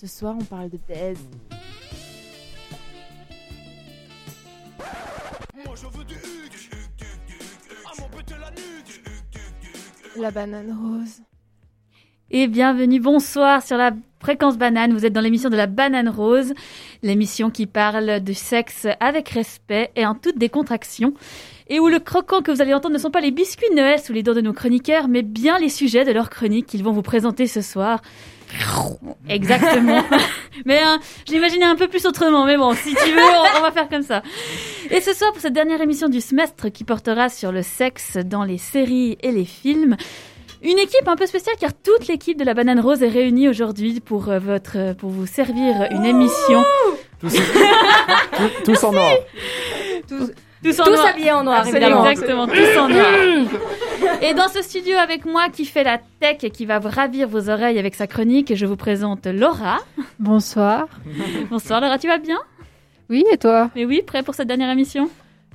Ce soir, on parle de baise. La banane rose. Et bienvenue, bonsoir sur la fréquence banane. Vous êtes dans l'émission de la banane rose, l'émission qui parle du sexe avec respect et en toute décontraction. Et où le croquant que vous allez entendre ne sont pas les biscuits de Noël sous les doigts de nos chroniqueurs, mais bien les sujets de leur chronique qu'ils vont vous présenter ce soir. Exactement. mais hein, je l'imaginais un peu plus autrement, mais bon, si tu veux, on, on va faire comme ça. Et ce soir, pour cette dernière émission du semestre qui portera sur le sexe dans les séries et les films, une équipe un peu spéciale car toute l'équipe de la Banane Rose est réunie aujourd'hui pour euh, votre pour vous servir une émission. Tous, tous- tous en or. Tous, Tous en noir. habillés en noir, Absolument, évidemment. Exactement, tous en noir. Et dans ce studio avec moi qui fait la tech et qui va vous ravir vos oreilles avec sa chronique, je vous présente Laura. Bonsoir. Bonsoir Laura, tu vas bien? Oui, et toi? Mais oui, prêt pour cette dernière émission?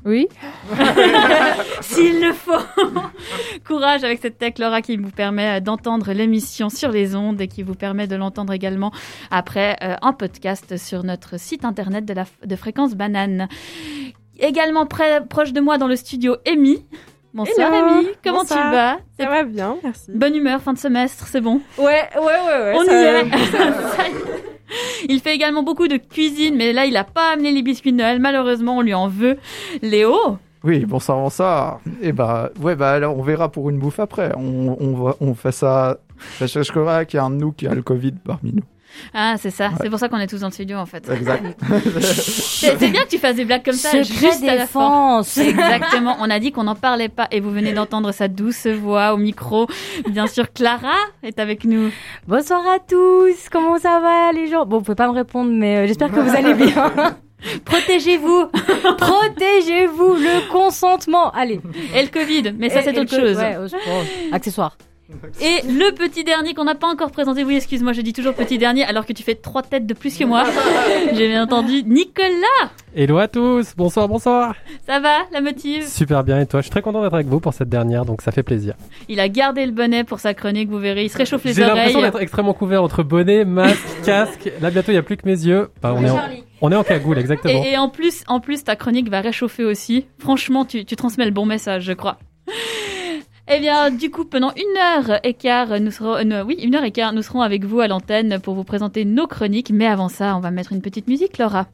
Oui. S'il le faut. Courage avec cette tech, Laura, qui vous permet euh, d'entendre l'émission sur les ondes et qui vous permet de l'entendre également après euh, en podcast sur notre site internet de, la, de Fréquence Banane. Également près, proche de moi dans le studio, Amy. Bonsoir. Amy, comment Bonsoir. tu vas? Ça va bien, merci. Bonne humeur, fin de semestre, c'est bon? Ouais, ouais, ouais, ouais. On y est. Il fait également beaucoup de cuisine, mais là, il n'a pas amené les biscuits de Noël. Malheureusement, on lui en veut. Léo, Oui, bonsoir, bonsoir. Et bah, ouais, bah alors on verra pour une bouffe après. On, on, va- on fait ça. Sachez qu'il y a un de nous qui a le Covid parmi nous. Ah, c'est ça. C'est pour ça qu'on est tous dans le studio, en fait. Exact. C'est bien que tu fasses des blagues comme ça, Secret juste à la défense. Exactement. On a dit qu'on n'en parlait pas et vous venez d'entendre sa douce voix au micro. Bien sûr, Clara est avec nous. Bonsoir à tous. Comment ça va, les gens? Bon, vous pouvez pas me répondre, mais euh, j'espère que vous allez bien. Protégez-vous Protégez-vous le consentement. Allez. et le Covid, mais ça c'est autre chose. Ouais, oh, accessoire. Et le petit dernier qu'on n'a pas encore présenté, oui, excuse-moi, je dis toujours petit dernier, alors que tu fais trois têtes de plus que moi. J'ai bien entendu Nicolas. Hello à tous, bonsoir, bonsoir. Ça va, la motive? Super bien et toi, je suis très content d'être avec vous pour cette dernière, donc ça fait plaisir. Il a gardé le bonnet pour sa chronique, vous verrez, il se réchauffe les J'ai l'impression oreilles. d'être extrêmement couvert entre bonnet, masque, casque. Là bientôt il n'y a plus que mes yeux. Bah, on, est en, on est en cagoule, exactement. Et, et en plus, en plus, ta chronique va réchauffer aussi. Franchement, tu, tu transmets le bon message, je crois. Eh bien, du coup, pendant une heure et quart, nous serons, euh, oui, une heure et quart, nous serons avec vous à l'antenne pour vous présenter nos chroniques. Mais avant ça, on va mettre une petite musique, Laura.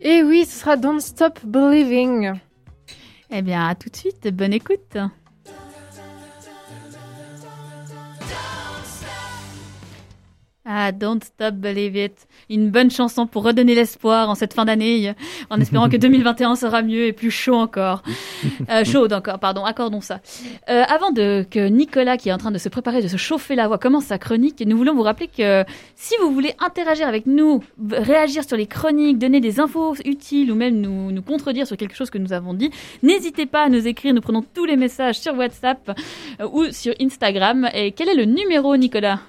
Et oui, ce sera Don't Stop Believing. Eh bien, à tout de suite. Bonne écoute. Ah, Don't Stop Believe It. Une bonne chanson pour redonner l'espoir en cette fin d'année, en espérant que 2021 sera mieux et plus chaud encore. Euh, chaude encore, pardon, accordons ça. Euh, avant de, que Nicolas, qui est en train de se préparer, de se chauffer la voix, commence sa chronique, nous voulons vous rappeler que si vous voulez interagir avec nous, réagir sur les chroniques, donner des infos utiles ou même nous, nous contredire sur quelque chose que nous avons dit, n'hésitez pas à nous écrire. Nous prenons tous les messages sur WhatsApp euh, ou sur Instagram. Et quel est le numéro, Nicolas?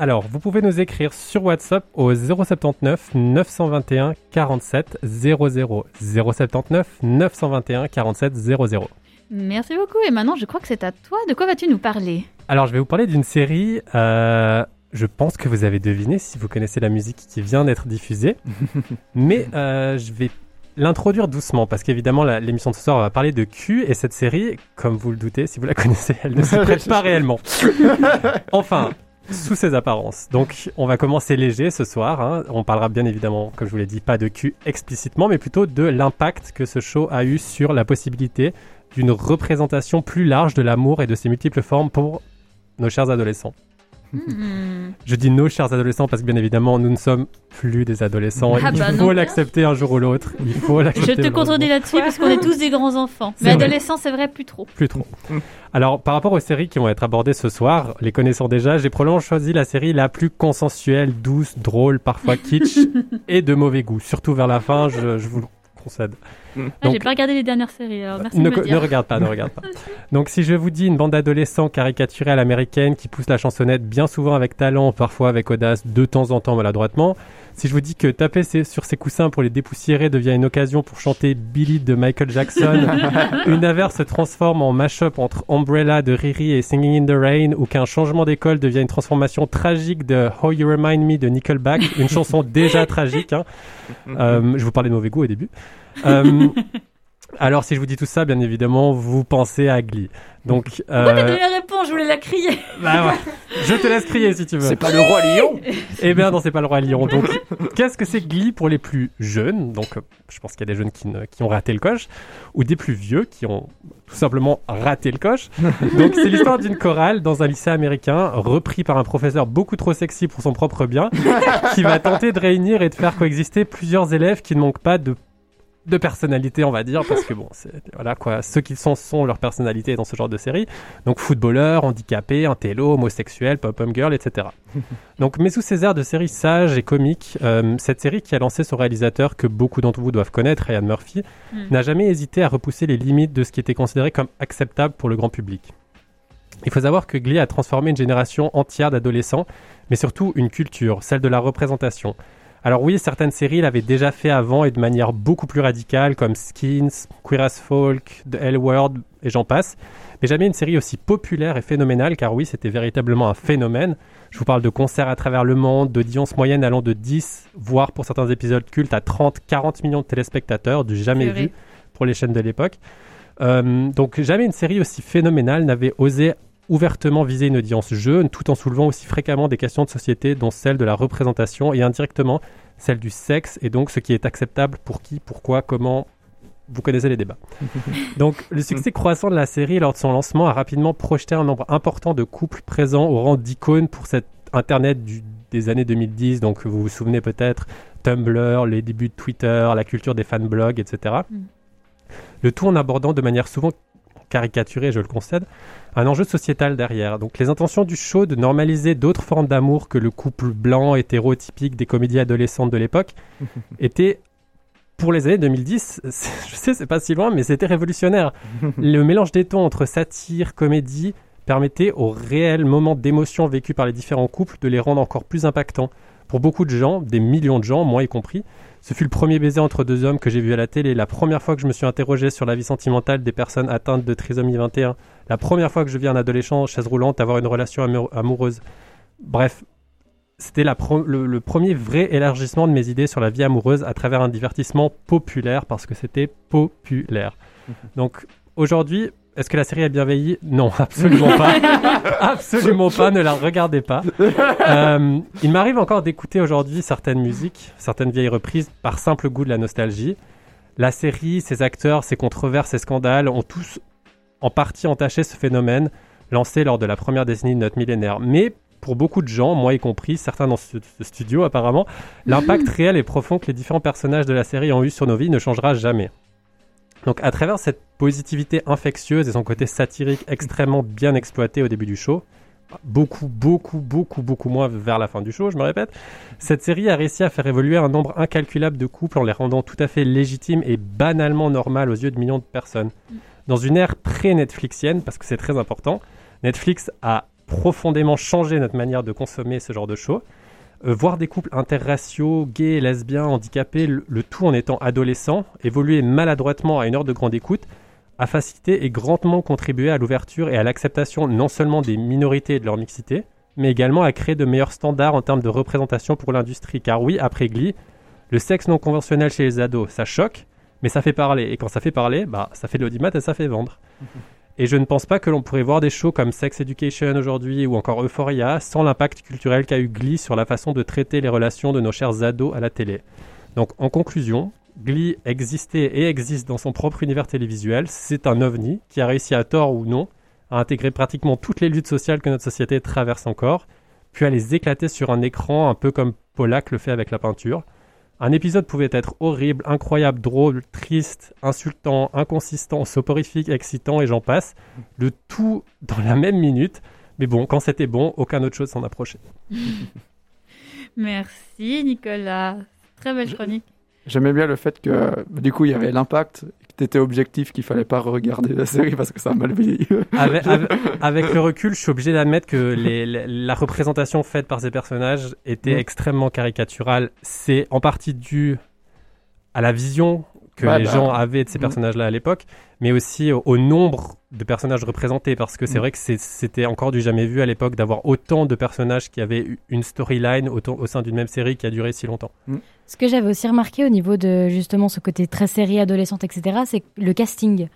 Alors, vous pouvez nous écrire sur WhatsApp au 079 921 47 00. 079 921 47 00. Merci beaucoup. Et maintenant, je crois que c'est à toi. De quoi vas-tu nous parler? Alors, je vais vous parler d'une série. euh, je pense que vous avez deviné si vous connaissez la musique qui vient d'être diffusée. Mais euh, je vais l'introduire doucement parce qu'évidemment, l'émission de ce soir va parler de cul et cette série, comme vous le doutez, si vous la connaissez, elle ne s'y prête pas réellement. enfin. Sous ses apparences. Donc, on va commencer léger ce soir. hein. On parlera bien évidemment, comme je vous l'ai dit, pas de cul explicitement, mais plutôt de l'impact que ce show a eu sur la possibilité d'une représentation plus large de l'amour et de ses multiples formes pour nos chers adolescents. Je dis nos chers adolescents parce que bien évidemment, nous ne sommes plus des adolescents. Ah Il bah faut l'accepter un jour ou l'autre. Il faut Je te contredis là-dessus parce qu'on est tous des grands enfants. Mais adolescents, c'est vrai, plus trop. Plus trop. Alors, par rapport aux séries qui vont être abordées ce soir, les connaissant déjà, j'ai probablement choisi la série la plus consensuelle, douce, drôle, parfois kitsch et de mauvais goût. Surtout vers la fin, je, je vous concède. Ah, J'ai pas regardé les dernières séries, alors merci ne, de me co- le dire. ne regarde pas, ne regarde pas. Donc si je vous dis une bande d'adolescents caricaturés à l'américaine qui poussent la chansonnette bien souvent avec talent, parfois avec audace, de temps en temps maladroitement, si je vous dis que taper ses- sur ses coussins pour les dépoussiérer devient une occasion pour chanter Billy de Michael Jackson, une averse se transforme en mash-up entre Umbrella de Riri et Singing in the Rain, ou qu'un changement d'école devient une transformation tragique de How You Remind Me de Nickelback, une chanson déjà tragique. hein. Euh, je vous parlais de mauvais goût au début. Euh, alors, si je vous dis tout ça, bien évidemment, vous pensez à Glee. Donc, Pourquoi t'as euh, donné la réponse Je voulais la crier. bah ouais. je te laisse crier si tu veux. C'est pas le roi lion Eh bien, non, c'est pas le roi lion. Donc, qu'est-ce que c'est Glee pour les plus jeunes? Donc, euh, je pense qu'il y a des jeunes qui, ne- qui ont raté le coche, ou des plus vieux qui ont tout simplement raté le coche. Donc, c'est l'histoire d'une chorale dans un lycée américain, repris par un professeur beaucoup trop sexy pour son propre bien, qui va tenter de réunir et de faire coexister plusieurs élèves qui ne manquent pas de de personnalité, on va dire, parce que bon, c'est, voilà quoi, ceux qui sont sont leur personnalité dans ce genre de série. Donc footballeur, handicapé, intello, homosexuel, pop-up girl, etc. Donc, mais sous ces airs de série sage et comique, euh, cette série qui a lancé son réalisateur que beaucoup d'entre vous doivent connaître, Ryan Murphy, Mm. n'a jamais hésité à repousser les limites de ce qui était considéré comme acceptable pour le grand public. Il faut savoir que Glee a transformé une génération entière d'adolescents, mais surtout une culture, celle de la représentation. Alors oui, certaines séries l'avaient déjà fait avant et de manière beaucoup plus radicale, comme Skins, Queer as Folk, The L Word, et j'en passe. Mais jamais une série aussi populaire et phénoménale, car oui, c'était véritablement un phénomène. Je vous parle de concerts à travers le monde, d'audience moyenne allant de 10, voire pour certains épisodes cultes, à 30, 40 millions de téléspectateurs, du jamais vu pour les chaînes de l'époque. Euh, donc jamais une série aussi phénoménale n'avait osé ouvertement viser une audience jeune, tout en soulevant aussi fréquemment des questions de société, dont celle de la représentation et indirectement celle du sexe, et donc ce qui est acceptable pour qui, pourquoi, comment. Vous connaissez les débats. donc, le succès croissant de la série lors de son lancement a rapidement projeté un nombre important de couples présents au rang d'icônes pour cet Internet du- des années 2010. Donc, vous vous souvenez peut-être Tumblr, les débuts de Twitter, la culture des fanblogs, etc. Mm. Le tout en abordant de manière souvent caricaturée, je le concède, un enjeu sociétal derrière. Donc les intentions du show de normaliser d'autres formes d'amour que le couple blanc hétérotypique des comédies adolescentes de l'époque étaient pour les années 2010, c'est- je sais c'est pas si loin mais c'était révolutionnaire. Le mélange des tons entre satire, comédie permettait aux réels moments d'émotion vécus par les différents couples de les rendre encore plus impactants. Pour beaucoup de gens, des millions de gens, moi y compris, ce fut le premier baiser entre deux hommes que j'ai vu à la télé, la première fois que je me suis interrogé sur la vie sentimentale des personnes atteintes de trisomie 21, la première fois que je vis un adolescent en chaise roulante avoir une relation amou- amoureuse. Bref, c'était le premier vrai élargissement de mes idées sur la vie amoureuse à travers un divertissement populaire, parce que c'était populaire. Donc aujourd'hui, est-ce que la série a bien vieilli? Non, absolument pas. absolument pas, ne la regardez pas. Euh, il m'arrive encore d'écouter aujourd'hui certaines musiques, certaines vieilles reprises, par simple goût de la nostalgie. La série, ses acteurs, ses controverses, ses scandales ont tous en partie entaché ce phénomène lancé lors de la première décennie de notre millénaire. Mais pour beaucoup de gens, moi y compris, certains dans ce, ce studio apparemment, l'impact réel et profond que les différents personnages de la série ont eu sur nos vies ne changera jamais. Donc à travers cette positivité infectieuse et son côté satirique extrêmement bien exploité au début du show, beaucoup, beaucoup, beaucoup, beaucoup moins vers la fin du show, je me répète, cette série a réussi à faire évoluer un nombre incalculable de couples en les rendant tout à fait légitimes et banalement normales aux yeux de millions de personnes. Dans une ère pré-Netflixienne, parce que c'est très important, Netflix a profondément changé notre manière de consommer ce genre de show. Euh, voir des couples interraciaux, gays, lesbiens, handicapés, le, tout en étant adolescents, évoluer maladroitement à une heure de grande écoute, a facilité et grandement contribué à l'ouverture et à l'acceptation non seulement des minorités et de leur mixité, mais également à créer de meilleurs standards en termes de représentation pour l'industrie. Car oui, après Glee, le sexe non conventionnel chez les ados, ça choque, mais ça fait parler. Et quand ça fait parler, bah, ça fait de l'audimat et ça fait vendre. Et je ne pense pas que l'on pourrait voir des shows comme Sex Education aujourd'hui ou encore Euphoria sans l'impact culturel qu'a eu Glee sur la façon de traiter les relations de nos chers ados à la télé. Donc en conclusion, Glee existait et existe dans son propre univers télévisuel. C'est un ovni qui a réussi à tort ou non à intégrer pratiquement toutes les luttes sociales que notre société traverse encore, puis à les éclater sur un écran un peu comme Pollack le fait avec la peinture. Un épisode pouvait être horrible, incroyable, drôle, triste, insultant, inconsistant, soporifique, excitant et j'en passe. Le tout dans la même minute. Mais bon, quand c'était bon, aucun autre chose s'en approchait. Merci Nicolas. Très belle chronique. J'aimais bien le fait que du coup il y avait l'impact, t'étais objectif, qu'il fallait pas regarder la série parce que ça a mal vieilli. Avec, avec- avec le recul, je suis obligé d'admettre que les- les- la représentation faite par ces personnages était Mm. extrêmement caricaturale. C'est en partie dû à la vision que Ouais, les bah, gens avaient de ces mm. personnages-là à l'époque, mais aussi au, au nombre de personnages représentés, parce que c'est Mm. vrai que c'était encore du jamais vu à l'époque d'avoir autant de personnages qui avaient eu une storyline au sein d'une même série qui a duré si longtemps. Ce que j'avais aussi remarqué au niveau de justement ce côté très série adolescente, etc., c'est le casting.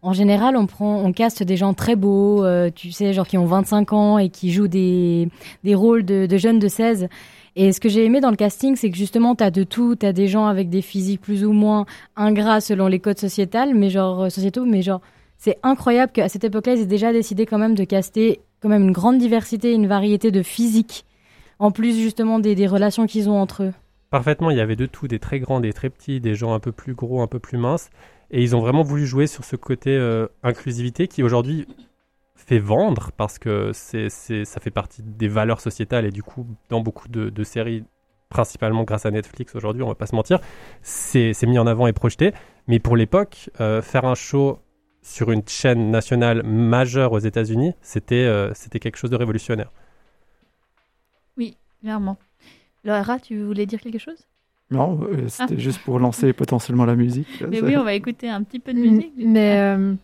En général, on prend, on caste des gens très beaux, euh, tu sais, genre qui ont 25 ans et qui jouent des, des rôles de, de jeunes de 16. Et ce que j'ai aimé dans le casting, c'est que justement, t'as de tout, t'as des gens avec des physiques plus ou moins ingrats selon les codes mais genre euh, sociétaux, mais genre c'est incroyable qu'à cette époque-là, ils aient déjà décidé quand même de caster quand même une grande diversité, une variété de physiques, en plus justement des, des relations qu'ils ont entre eux. Parfaitement, il y avait de tout, des très grands, des très petits, des gens un peu plus gros, un peu plus minces. Et ils ont vraiment voulu jouer sur ce côté euh, inclusivité qui aujourd'hui fait vendre parce que c'est, c'est, ça fait partie des valeurs sociétales et du coup, dans beaucoup de, de séries, principalement grâce à Netflix aujourd'hui, on va pas se mentir, c'est, c'est mis en avant et projeté. Mais pour l'époque, euh, faire un show sur une chaîne nationale majeure aux États-Unis, c'était, euh, c'était quelque chose de révolutionnaire. Clairement. Laura, tu voulais dire quelque chose? Non, euh, c'était juste pour lancer potentiellement la musique. Mais Ça- oui, on va écouter un petit peu de Mm, musique. Mais, euh,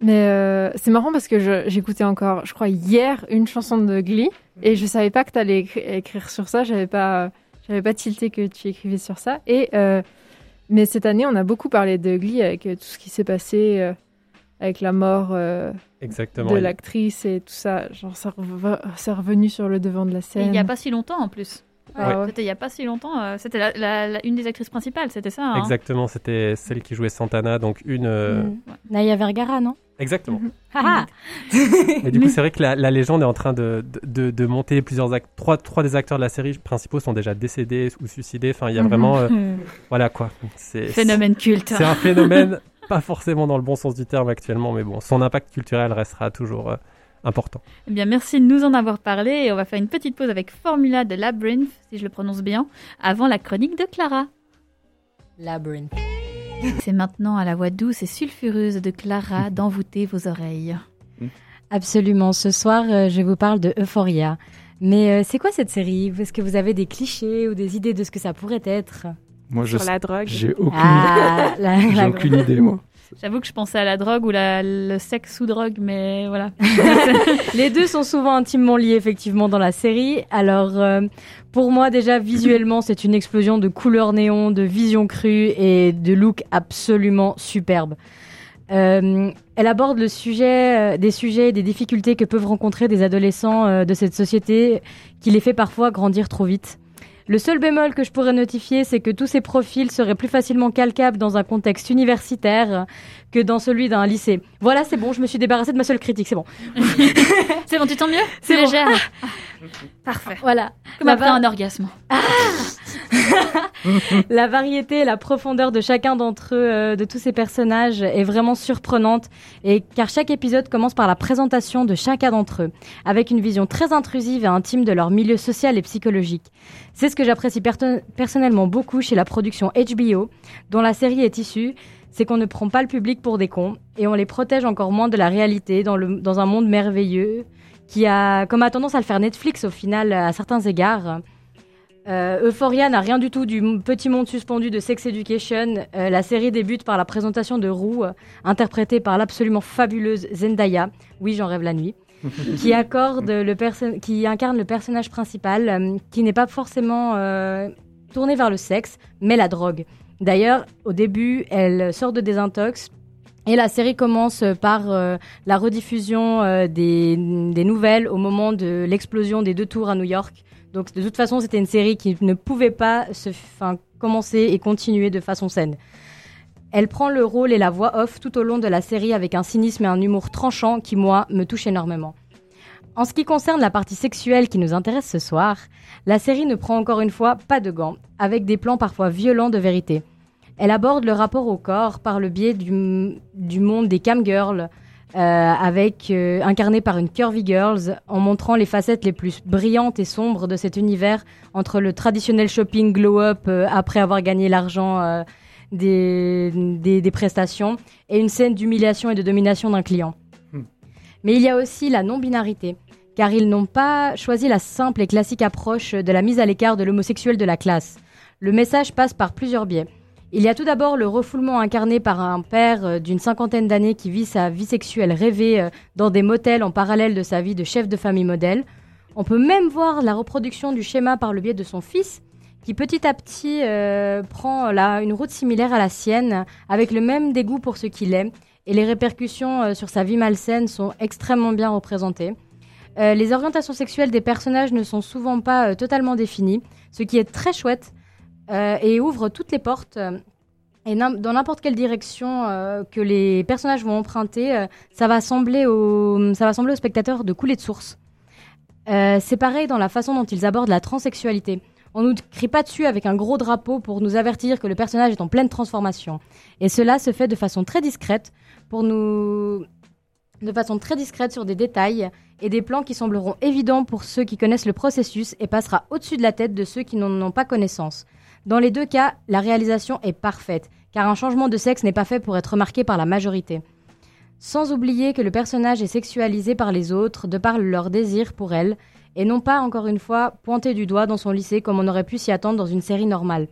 mais euh, c'est marrant parce que j'écoutais encore, je crois, hier une chanson de Glee et je savais pas que tu allais écrire sur ça. J'avais pas, j'avais pas tilté que tu écrivais sur ça. Et euh, mais cette année, on a beaucoup parlé de Glee avec euh, tout ce qui s'est passé euh, avec la mort euh, Exactement. de l'actrice et tout ça. Genre, c'est revenu sur le devant de la Et scène. il n'y a pas si longtemps en plus. Ah ouais. C'était il n'y a pas si longtemps. euh, C'était la- la- la- une des actrices principales, c'était ça. hein Exactement, c'était celle qui jouait Santana, donc une. euh, Mm. Naya Vergara, non? Exactement. Haha. Et du coup, c'est vrai que la, la légende est en train de, de, de monter. Plusieurs act- trois, trois des acteurs de la série principaux sont déjà décédés ou suicidés. Enfin, il y a Mhm. vraiment. euh, voilà quoi. C'est Phénomène culte. C'est un phénomène, pas forcément dans le bon sens du terme actuellement, mais bon, son impact culturel restera toujours euh, important. Eh bien, merci de nous en avoir parlé. Et on va faire une petite pause avec Formula de Labyrinth, si je le prononce bien, avant la chronique de Clara. Labyrinth. C'est maintenant à la voix douce et sulfureuse de Clara d'envoûter vos oreilles. Absolument. Ce soir, euh, je vous parle de Euphoria. Mais euh, c'est quoi cette série? Est-ce que vous avez des clichés ou des idées de ce que ça pourrait être? Moi, je sur la drogue. j'ai aucune, Ah, la- aucune idée, moi. J'avoue que je pensais à la drogue ou la, le sexe sous drogue, mais voilà. Les deux sont souvent intimement liés effectivement dans la série. Alors euh, pour moi déjà visuellement c'est une explosion de couleurs néon, de vision crue et de look absolument superbe. Euh, elle aborde le sujet, euh, des sujets et des difficultés que peuvent rencontrer des adolescents euh, de cette société qui les fait parfois grandir trop vite. Le seul bémol que je pourrais notifier, c'est que tous ces profils seraient plus facilement calcables dans un contexte universitaire que dans celui d'un lycée. Voilà, c'est bon, je me suis débarrassée de ma seule critique, c'est bon. C'est bon, tu t'en mieux? C'est bon. légère. Parfait. Voilà. Comme après un orgasme. La variété et la profondeur de chacun d'entre eux, euh, de tous ces personnages, est vraiment surprenante. Et car chaque épisode commence par la présentation de chacun d'entre eux, avec une vision très intrusive et intime de leur milieu social et psychologique. C'est ce que j'apprécie personnellement beaucoup chez la production HBO, dont la série est issue. C'est qu'on ne prend pas le public pour des cons et on les protège encore moins de la réalité dans, le, dans un monde merveilleux qui a, comme a tendance à le faire Netflix au final à certains égards. Euh, Euphoria n'a rien du tout du petit monde suspendu de Sex Education. Euh, la série débute par la présentation de Rue, euh, interprétée par l'absolument fabuleuse Zendaya. Oui, j'en rêve la nuit. qui accorde le perso- qui incarne le personnage principal, euh, qui n'est pas forcément tourné vers le sexe, mais la drogue. D'ailleurs, au début, elle sort de désintox. Et la série commence par euh, la rediffusion euh, des, nouvelles au moment de l'explosion des deux tours à New York. Donc de toute façon, c'était une série qui ne pouvait pas se, commencer et continuer de façon saine. Elle prend le rôle et la voix off tout au long de la série avec un cynisme et un humour tranchant qui, moi, me touche énormément. En ce qui concerne la partie sexuelle qui nous intéresse ce soir, la série ne prend encore une fois pas de gants, avec des plans parfois violents de vérité. Elle aborde le rapport au corps par le biais du, du monde des camgirls, euh, avec euh, incarné par une Curvy Girls, en montrant les facettes les plus brillantes et sombres de cet univers entre le traditionnel shopping glow-up euh, après avoir gagné l'argent euh, des, des, des prestations et une scène d'humiliation et de domination d'un client. Hmm. Mais il y a aussi la non-binarité, car ils n'ont pas choisi la simple et classique approche de la mise à l'écart de l'homosexuel de la classe. Le message passe par plusieurs biais. Il y a tout d'abord le refoulement incarné par un père euh, d'une cinquantaine d'années qui vit sa vie sexuelle rêvée euh, dans des motels en parallèle de sa vie de chef de famille modèle. On peut même voir la reproduction du schéma par le biais de son fils, qui petit à petit euh, prend une route similaire à la sienne, avec le même dégoût pour ce qu'il est, et les répercussions sur sa vie malsaine sont extrêmement bien représentées. Euh, les orientations sexuelles des personnages ne sont souvent pas euh, totalement définies, ce qui est très chouette euh, et ouvre toutes les portes. et dans n'importe quelle direction que les personnages vont emprunter, ça va sembler au, ça va sembler aux spectateurs de couler de source. C'est pareil dans la façon dont ils abordent la transsexualité. On nous crie pas dessus avec un gros drapeau pour nous avertir que le personnage est en pleine transformation. Et cela se fait de façon très discrète pour nous, de façon très discrète sur des détails et des plans qui sembleront évidents pour ceux qui connaissent le processus et passera au-dessus de la tête de ceux qui n'en ont pas connaissance. Dans les deux cas, la réalisation est parfaite, car un changement de sexe n'est pas fait pour être remarqué par la majorité. Sans oublier que le personnage est sexualisé par les autres de par leur désir pour elle, et non pas, encore une fois, pointé du doigt dans son lycée comme on aurait pu s'y attendre dans une série normale.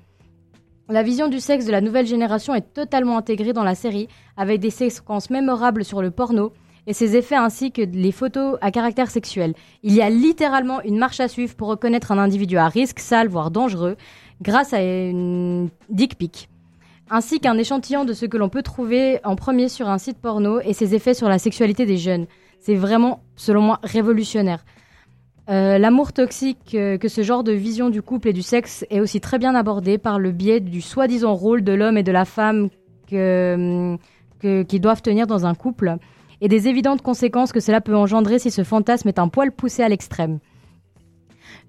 La vision du sexe de la nouvelle génération est totalement intégrée dans la série, avec des séquences mémorables sur le porno et ses effets ainsi que les photos à caractère sexuel. Il y a littéralement une marche à suivre pour reconnaître un individu à risque, sale, voire dangereux, grâce à une dick pic ainsi qu'un échantillon de ce que l'on peut trouver en premier sur un site porno et ses effets sur la sexualité des jeunes. C'est vraiment, selon moi, révolutionnaire. Euh, L'amour toxique euh, que ce genre de vision du couple et du sexe est aussi très bien abordé par le biais du soi-disant rôle de l'homme et de la femme que, hum, que- qui doivent tenir dans un couple et des évidentes conséquences que cela peut engendrer si ce fantasme est un poil poussé à l'extrême.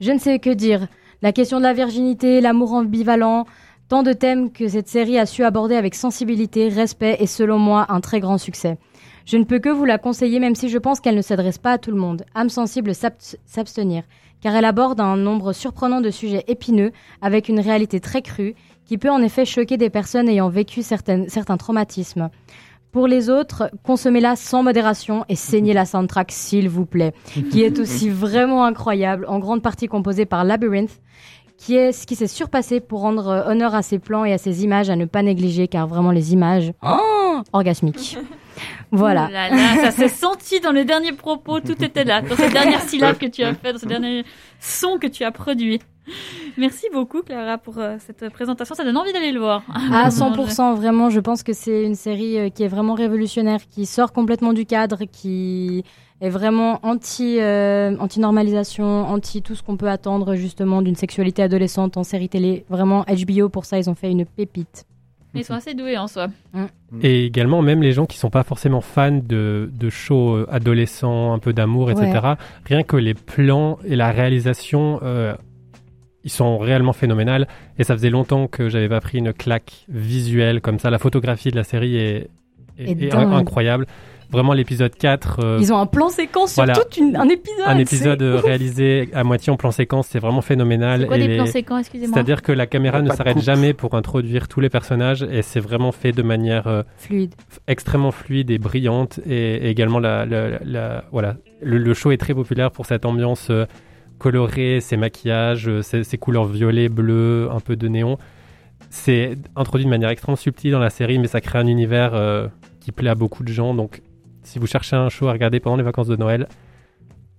Je ne sais que dire. La question de la virginité, l'amour ambivalent, tant de thèmes que cette série a su aborder avec sensibilité, respect et selon moi un très grand succès. Je ne peux que vous la conseiller même si je pense qu'elle ne s'adresse pas à tout le monde. Âme sensible s'abs- s'abstenir, car elle aborde un nombre surprenant de sujets épineux avec une réalité très crue qui peut en effet choquer des personnes ayant vécu certains traumatismes. Pour les autres, consommez-la sans modération et saignez la soundtrack s'il vous plaît, qui est aussi vraiment incroyable, en grande partie composée par Labyrinth, qui est ce qui s'est surpassé pour rendre euh, honneur à ses plans et à ses images à ne pas négliger, car vraiment les images, oh, orgasmiques. Voilà. Ouh là là, ça s'est senti dans les derniers propos, tout était là, dans cette dernière syllabe que tu as fait, dans ce dernier son que tu as produit. Merci beaucoup Clara pour euh, cette présentation, ça donne envie d'aller le voir. À 100%, vraiment, je pense que c'est une série euh, qui est vraiment révolutionnaire, qui sort complètement du cadre, qui est vraiment anti, euh, anti-normalisation, anti tout ce qu'on peut attendre justement d'une sexualité adolescente en série télé. Vraiment, HBO, pour ça, ils ont fait une pépite. Ils sont assez doués en soi. Et également, même les gens qui sont pas forcément fans de, de shows adolescents, un peu d'amour, etc., rien que les plans et la réalisation, euh, ils sont réellement phénoménales. Et ça faisait longtemps que j'avais pas pris une claque visuelle comme ça. La photographie de la série est, incroyable. Vraiment, l'épisode 4, euh, Ils ont un plan séquence sur Voilà. tout une- un épisode. un épisode euh, réalisé à moitié en plan séquence, c'est vraiment phénoménal. C'est quoi Et des les- plans séquents, excusez-moi C'est-à-dire que la caméra ne s'arrête jamais pour introduire tous les personnages et c'est vraiment fait de manière euh, Fluide. extrêmement fluide et brillante et, et également la, la- la- voilà le, le show est très populaire pour cette ambiance euh, colorée, ses maquillages, euh, ses, ses couleurs violet, bleu, un peu de néon. C'est introduit de manière extrêmement subtile dans la série, mais ça crée un univers euh, qui plaît à beaucoup de gens. Donc, si vous cherchez un show à regarder pendant les vacances de Noël,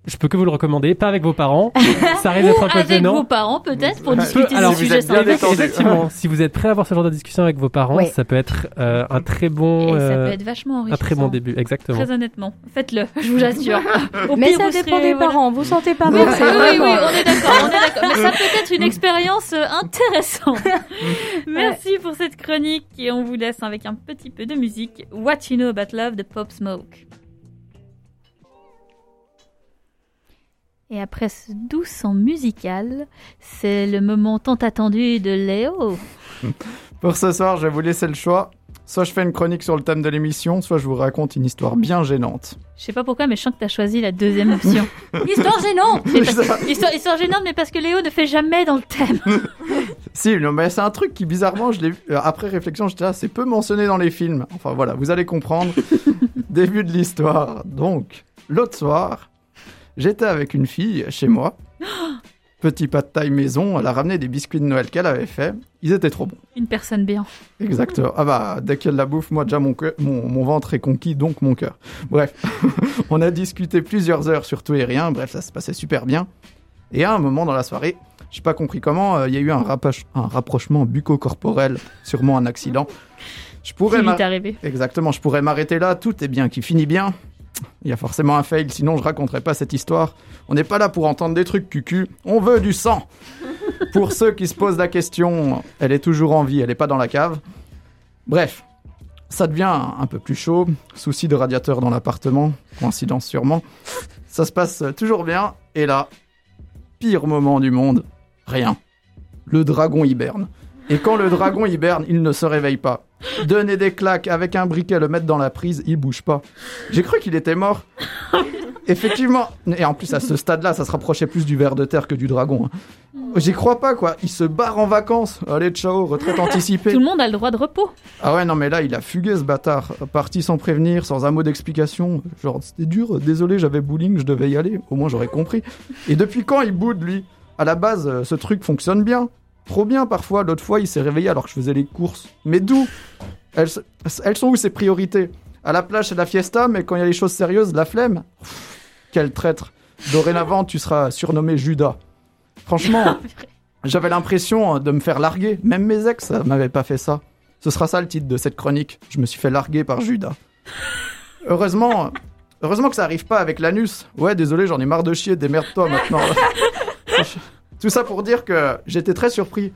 je peux que vous le recommander, pas avec vos parents. ça risque d'être un peu Avec gênant. vos parents peut-être pour Peu- discuter alors, de bien sympas. détendu. Effectivement, si vous êtes prêt à avoir ce genre de discussion avec vos parents, Ouais. ça peut être euh, un très bon, Et ça euh, peut être vachement un très bon début, exactement. Très honnêtement, faites-le, je vous assure. Au Mais pire, ça vous dépend serez- des voilà. parents. Vous sentez pas mal, oui, oui, oui, on est d'accord, on est d'accord. Mais ça peut être une expérience euh, intéressante. Merci pour cette chronique et on vous laisse avec un petit peu de musique. What You Know About Love de Pop Smoke. Et après ce doux son musical, c'est le moment tant attendu de Léo. Pour ce soir, je vais vous laisser le choix. soit je fais une chronique sur le thème de l'émission, soit je vous raconte une histoire bien gênante. Je sais pas pourquoi, mais je sens que t'as choisi la deuxième option. Histoire gênante parce- histoire, histoire gênante, mais parce que Léo ne fait jamais dans le thème. Si, non, mais c'est un truc qui bizarrement, je l'ai vu- euh, après réflexion, j'étais là, c'est peu mentionné dans les films. Enfin voilà, vous allez comprendre. Début de l'histoire. Donc, l'autre soir, j'étais avec une fille chez moi. Petit pas de taille maison, elle a ramené des biscuits de Noël qu'elle avait fait. Ils étaient trop bons. Une personne bien. Exactement. Ah bah, dès qu'elle la bouffe, moi déjà mon, mon, mon ventre est conquis, donc mon cœur. Bref, on a discuté plusieurs heures sur tout et rien. Bref, ça se passait super bien. Et à un moment dans la soirée, j'ai pas compris comment, euh, il y a eu un, rapprochement bucco-corporel, sûrement un accident. Je pourrais Qui lui m'a- est arrivé. Exactement, je pourrais m'arrêter là, tout est bien qui finit bien. Il y a forcément un fail, sinon je raconterai pas cette histoire. On n'est pas là pour entendre des trucs cucu, on veut du sang. pour ceux qui se posent la question, elle est toujours en vie, elle n'est pas dans la cave. Bref, ça devient un peu plus chaud, souci de radiateur dans l'appartement, coïncidence sûrement. Ça se passe toujours bien, et là, pire moment du monde, rien. Le dragon hiberne. Et quand le dragon hiberne, il ne se réveille pas. Donner des claques avec un briquet, le mettre dans la prise, il bouge pas. J'ai cru qu'il était mort. Effectivement. Et en plus, à ce stade-là, ça se rapprochait plus du ver de terre que du dragon. hein. J'y crois pas, quoi. Il se barre en vacances. Allez, ciao, retraite anticipée. Tout le monde a le droit de repos. Ah ouais, non, mais là, il a fugué ce bâtard. Parti sans prévenir, sans un mot d'explication. Genre, c'était dur, désolé, j'avais bowling, je devais y aller. Au moins, j'aurais compris. Et depuis quand il boude, lui? À la base, euh, ce truc fonctionne bien. Trop bien, parfois. L'autre fois, il s'est réveillé alors que je faisais les courses. Mais d'où? Elles, elles sont où ses priorités? À la plage, c'est la fiesta, mais quand il y a les choses sérieuses, la flemme? Pff, Quel traître. Dorénavant, tu seras surnommé Judas. Franchement, j'avais l'impression de me faire larguer. Même mes ex m'avaient pas fait ça. Ce sera ça le titre de cette chronique. Je me suis fait larguer par Judas. Heureusement, heureusement que ça arrive pas avec l'anus. Ouais, désolé, j'en ai marre de chier, démerde-toi maintenant. Tout ça pour dire que j'étais très surpris.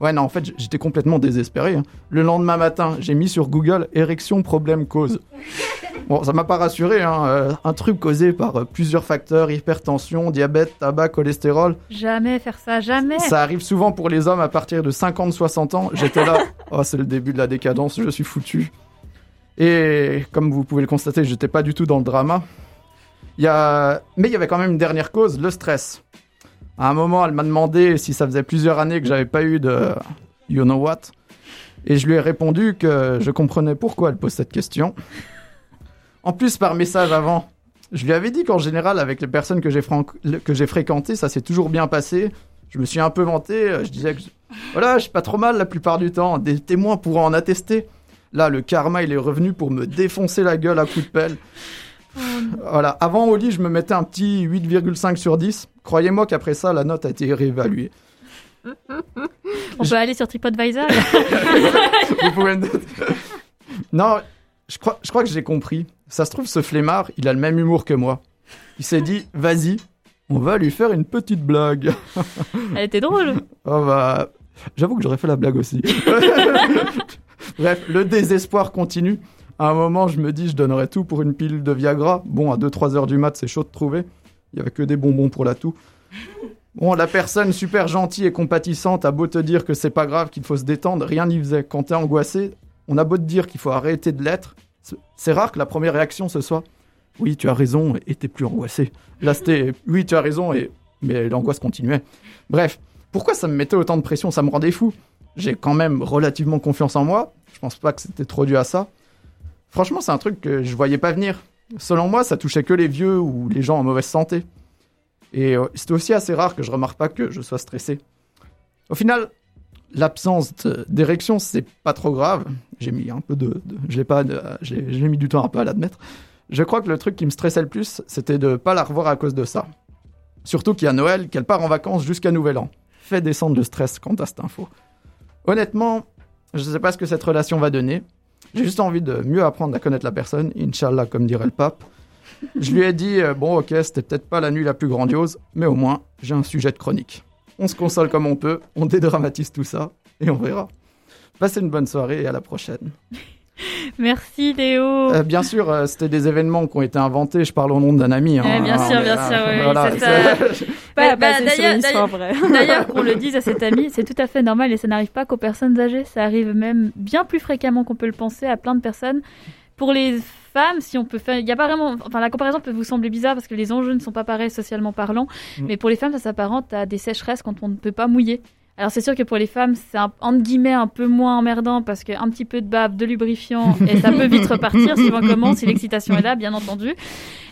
Ouais, non, en fait, j'étais complètement désespéré. hein. Le lendemain matin, j'ai mis sur Google érection problème cause. Bon, ça m'a pas rassuré, hein. euh, un truc causé par euh, plusieurs facteurs, hypertension, diabète, tabac, cholestérol. Jamais faire ça, jamais. Ça arrive souvent pour les hommes à partir de 50-60 ans. J'étais là, oh, c'est le début de la décadence, je suis foutu. Et comme vous pouvez le constater, j'étais pas du tout dans le drama. Il y a... Mais il y avait quand même une dernière cause, le stress. À un moment, elle m'a demandé si ça faisait plusieurs années que j'avais pas eu de you know what? Et je lui ai répondu que je comprenais pourquoi elle pose cette question. En plus, par message avant, je lui avais dit qu'en général, avec les personnes que j'ai fréquentées, ça s'est toujours bien passé. Je me suis un peu vanté, euh, je disais que voilà, je suis pas trop mal la plupart du temps. Des témoins pourront en attester. Là, le karma, il est revenu pour me défoncer la gueule à coups de pelle. Voilà, avant au lit, je me mettais un petit 8,5 sur 10. Croyez-moi qu'après ça, la note a été réévaluée. On peut aller sur TripAdvisor. Vous pouvez me noter. Non, je crois, je crois que j'ai compris. Ça se trouve, ce flemmard, il a le même humour que moi. Il s'est dit, vas-y, on va lui faire une petite blague. Elle était drôle. Oh bah, j'avoue que j'aurais fait la blague aussi. Bref, le désespoir continue. À un moment, je me dis, je donnerais tout pour une pile de Viagra. Bon, à 2-3 heures du mat, c'est chaud de trouver. Il y avait que des bonbons pour la toux. Bon, la personne super gentille et compatissante a beau te dire que c'est pas grave, qu'il faut se détendre, rien n'y faisait. Quand t'es angoissé, on a beau te dire qu'il faut arrêter de l'être. C'est rare que la première réaction ce soit Oui, tu as raison, et t'es plus angoissé. Là, c'était Oui, tu as raison, et mais l'angoisse continuait. Bref, pourquoi ça me mettait autant de pression? Ça me rendait fou. J'ai quand même relativement confiance en moi. Je pense pas que c'était trop dû à ça. Franchement, c'est un truc que je voyais pas venir. Selon moi, ça touchait que les vieux ou les gens en mauvaise santé. Et euh, c'était aussi assez rare que je remarque pas que je sois stressé. Au final, l'absence d'érection, c'est pas trop grave. J'ai mis un peu de, je l'ai pas, de- mis du temps un peu à l'admettre. Je crois que le truc qui me stressait le plus, c'était de pas la revoir à cause de ça. Surtout qu'il y a Noël, qu'elle part en vacances jusqu'à Nouvel An. Fait descendre le stress quant à cette info. Honnêtement, je sais pas ce que cette relation va donner. J'ai juste envie de mieux apprendre à connaître la personne, Inch'Allah, comme dirait le pape. Je lui ai dit, euh, bon, ok, c'était peut-être pas la nuit la plus grandiose, mais au moins, j'ai un sujet de chronique. On se console comme on peut, on dédramatise tout ça, et on verra. Passez une bonne soirée et à la prochaine. Merci Léo. Euh, bien sûr, euh, c'était des événements qui ont été inventés. Je parle au nom d'un ami. hein. Eh, bien sûr, Mais, bien sûr, oui, voilà, bah, d'ailleurs- qu'on le dise à cet ami, c'est tout à fait normal et ça n'arrive pas qu'aux personnes âgées. Ça arrive même bien plus fréquemment qu'on peut le penser à plein de personnes. Pour les femmes, si on peut faire, il y a pas vraiment, enfin la comparaison peut vous sembler bizarre parce que les enjeux ne sont pas pareils socialement parlant, Mm. mais pour les femmes, ça s'apparente à des sécheresses quand on ne peut pas mouiller. Alors c'est sûr que pour les femmes, c'est un, entre guillemets un peu moins emmerdant parce qu'un petit peu de bave, de lubrifiant et ça peut vite repartir suivant comment, si l'excitation est là, bien entendu.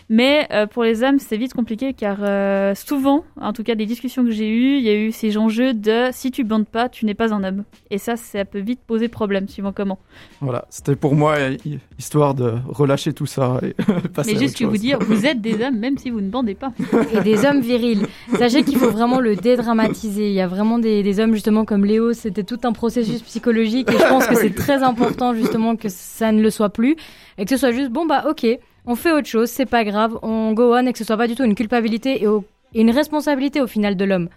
Mais euh, pour les hommes, c'est vite compliqué car euh, souvent, en tout cas des discussions que j'ai eues, il y a eu ces enjeux de si tu bandes pas, tu n'es pas un homme. Et ça, ça peut vite poser problème suivant comment. Voilà, c'était pour moi hi- histoire de relâcher tout ça et passer Mais juste que vous dire, vous êtes des hommes même si vous ne bandez pas. et des hommes virils. Sachez qu'il faut vraiment le dédramatiser. Il y a vraiment des, des hommes justement comme Léo, c'était tout un processus psychologique et je pense que c'est très important justement que ça ne le soit plus et que ce soit juste bon bah ok, on fait autre chose, c'est pas grave, on go on et que ce soit pas du tout une culpabilité et, au- et une responsabilité au final de l'homme.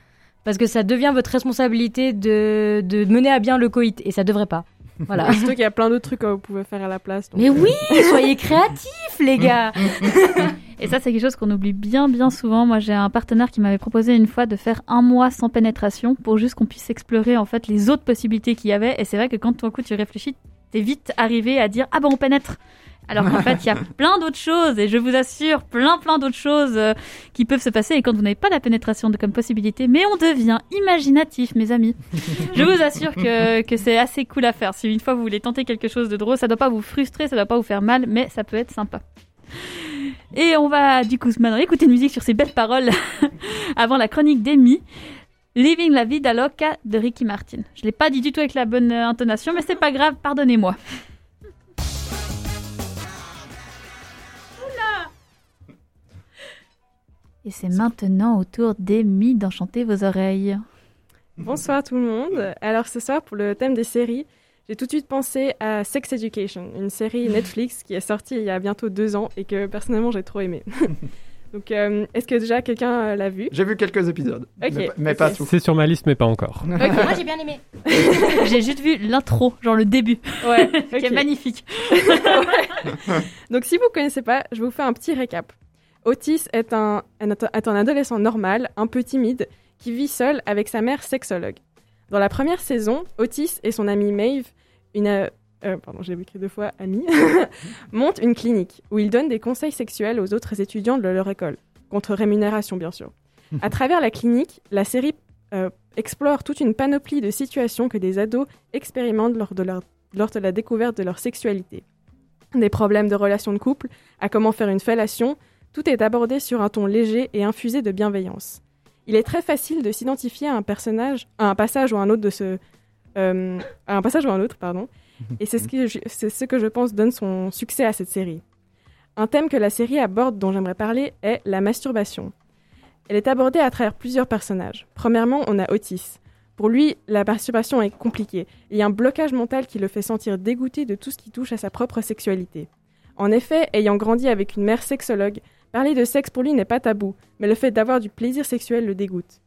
Parce que ça devient votre responsabilité de, de mener à bien le coït et ça devrait pas. Voilà. Surtout qu'il y a plein d'autres trucs que vous pouvez faire à la place. donc, Mais euh, oui, soyez créatifs les gars. Et ça, c'est quelque chose qu'on oublie bien, bien souvent. Moi, j'ai un partenaire qui m'avait proposé une fois de faire un mois sans pénétration pour juste qu'on puisse explorer en fait les autres possibilités qu'il y avait. Et c'est vrai que quand tout d'un coup tu réfléchis, t'es vite arrivé à dire ah ben on pénètre. Alors qu'en fait, il y a plein d'autres choses, et je vous assure, plein plein d'autres choses euh, qui peuvent se passer. Et quand vous n'avez pas la pénétration de, comme possibilité, mais on devient imaginatif, mes amis. Je vous assure que, que c'est assez cool à faire. Si une fois vous voulez tenter quelque chose de drôle, ça doit pas vous frustrer, ça doit pas vous faire mal, mais ça peut être sympa. Et on va du coup maintenant écouter une musique sur ces belles paroles avant la chronique d'Amy. Living la vida loca de Ricky Martin. Je l'ai pas dit du tout avec la bonne euh, intonation, mais c'est pas grave, pardonnez-moi. Et c'est maintenant au tour d'Amy d'enchanter vos oreilles. Bonsoir tout le monde. Alors ce soir, pour le thème des séries, j'ai tout de suite pensé à Sex Education, une série Netflix qui est sortie il y a bientôt deux ans et que personnellement j'ai trop aimé. Donc euh, est-ce que déjà quelqu'un euh, l'a vu? J'ai vu quelques épisodes, mais, pas- mais ok. pas tout. C'est sur ma liste, mais pas encore. Moi j'ai bien aimé. J'ai juste vu l'intro, genre le début, Ouais, qui est magnifique. Donc si vous connaissez pas, je vous fais un petit récap. Otis est un, est un adolescent normal, un peu timide, qui vit seul avec sa mère sexologue. Dans la première saison, Otis et son amie Maeve, une... euh, euh, pardon, j'ai écrit deux fois amie, montent une clinique où ils donnent des conseils sexuels aux autres étudiants de leur école, contre rémunération bien sûr. À travers la clinique, la série euh, explore toute une panoplie de situations que des ados expérimentent lors de, leur, lors de la découverte de leur sexualité. Des problèmes de relations de couple, à comment faire une fellation, tout est abordé sur un ton léger et infusé de bienveillance. Il est très facile de s'identifier à un personnage, à un passage ou à un autre de ce, euh, à un passage ou à un autre, pardon. Et c'est ce que je, c'est ce que je pense donne son succès à cette série. Un thème que la série aborde, dont j'aimerais parler, est la masturbation. Elle est abordée à travers plusieurs personnages. Premièrement, on a Otis. Pour lui, la masturbation est compliquée. Il y a un blocage mental qui le fait sentir dégoûté de tout ce qui touche à sa propre sexualité. En effet, ayant grandi avec une mère sexologue, parler de sexe pour lui n'est pas tabou, mais le fait d'avoir du plaisir sexuel le dégoûte.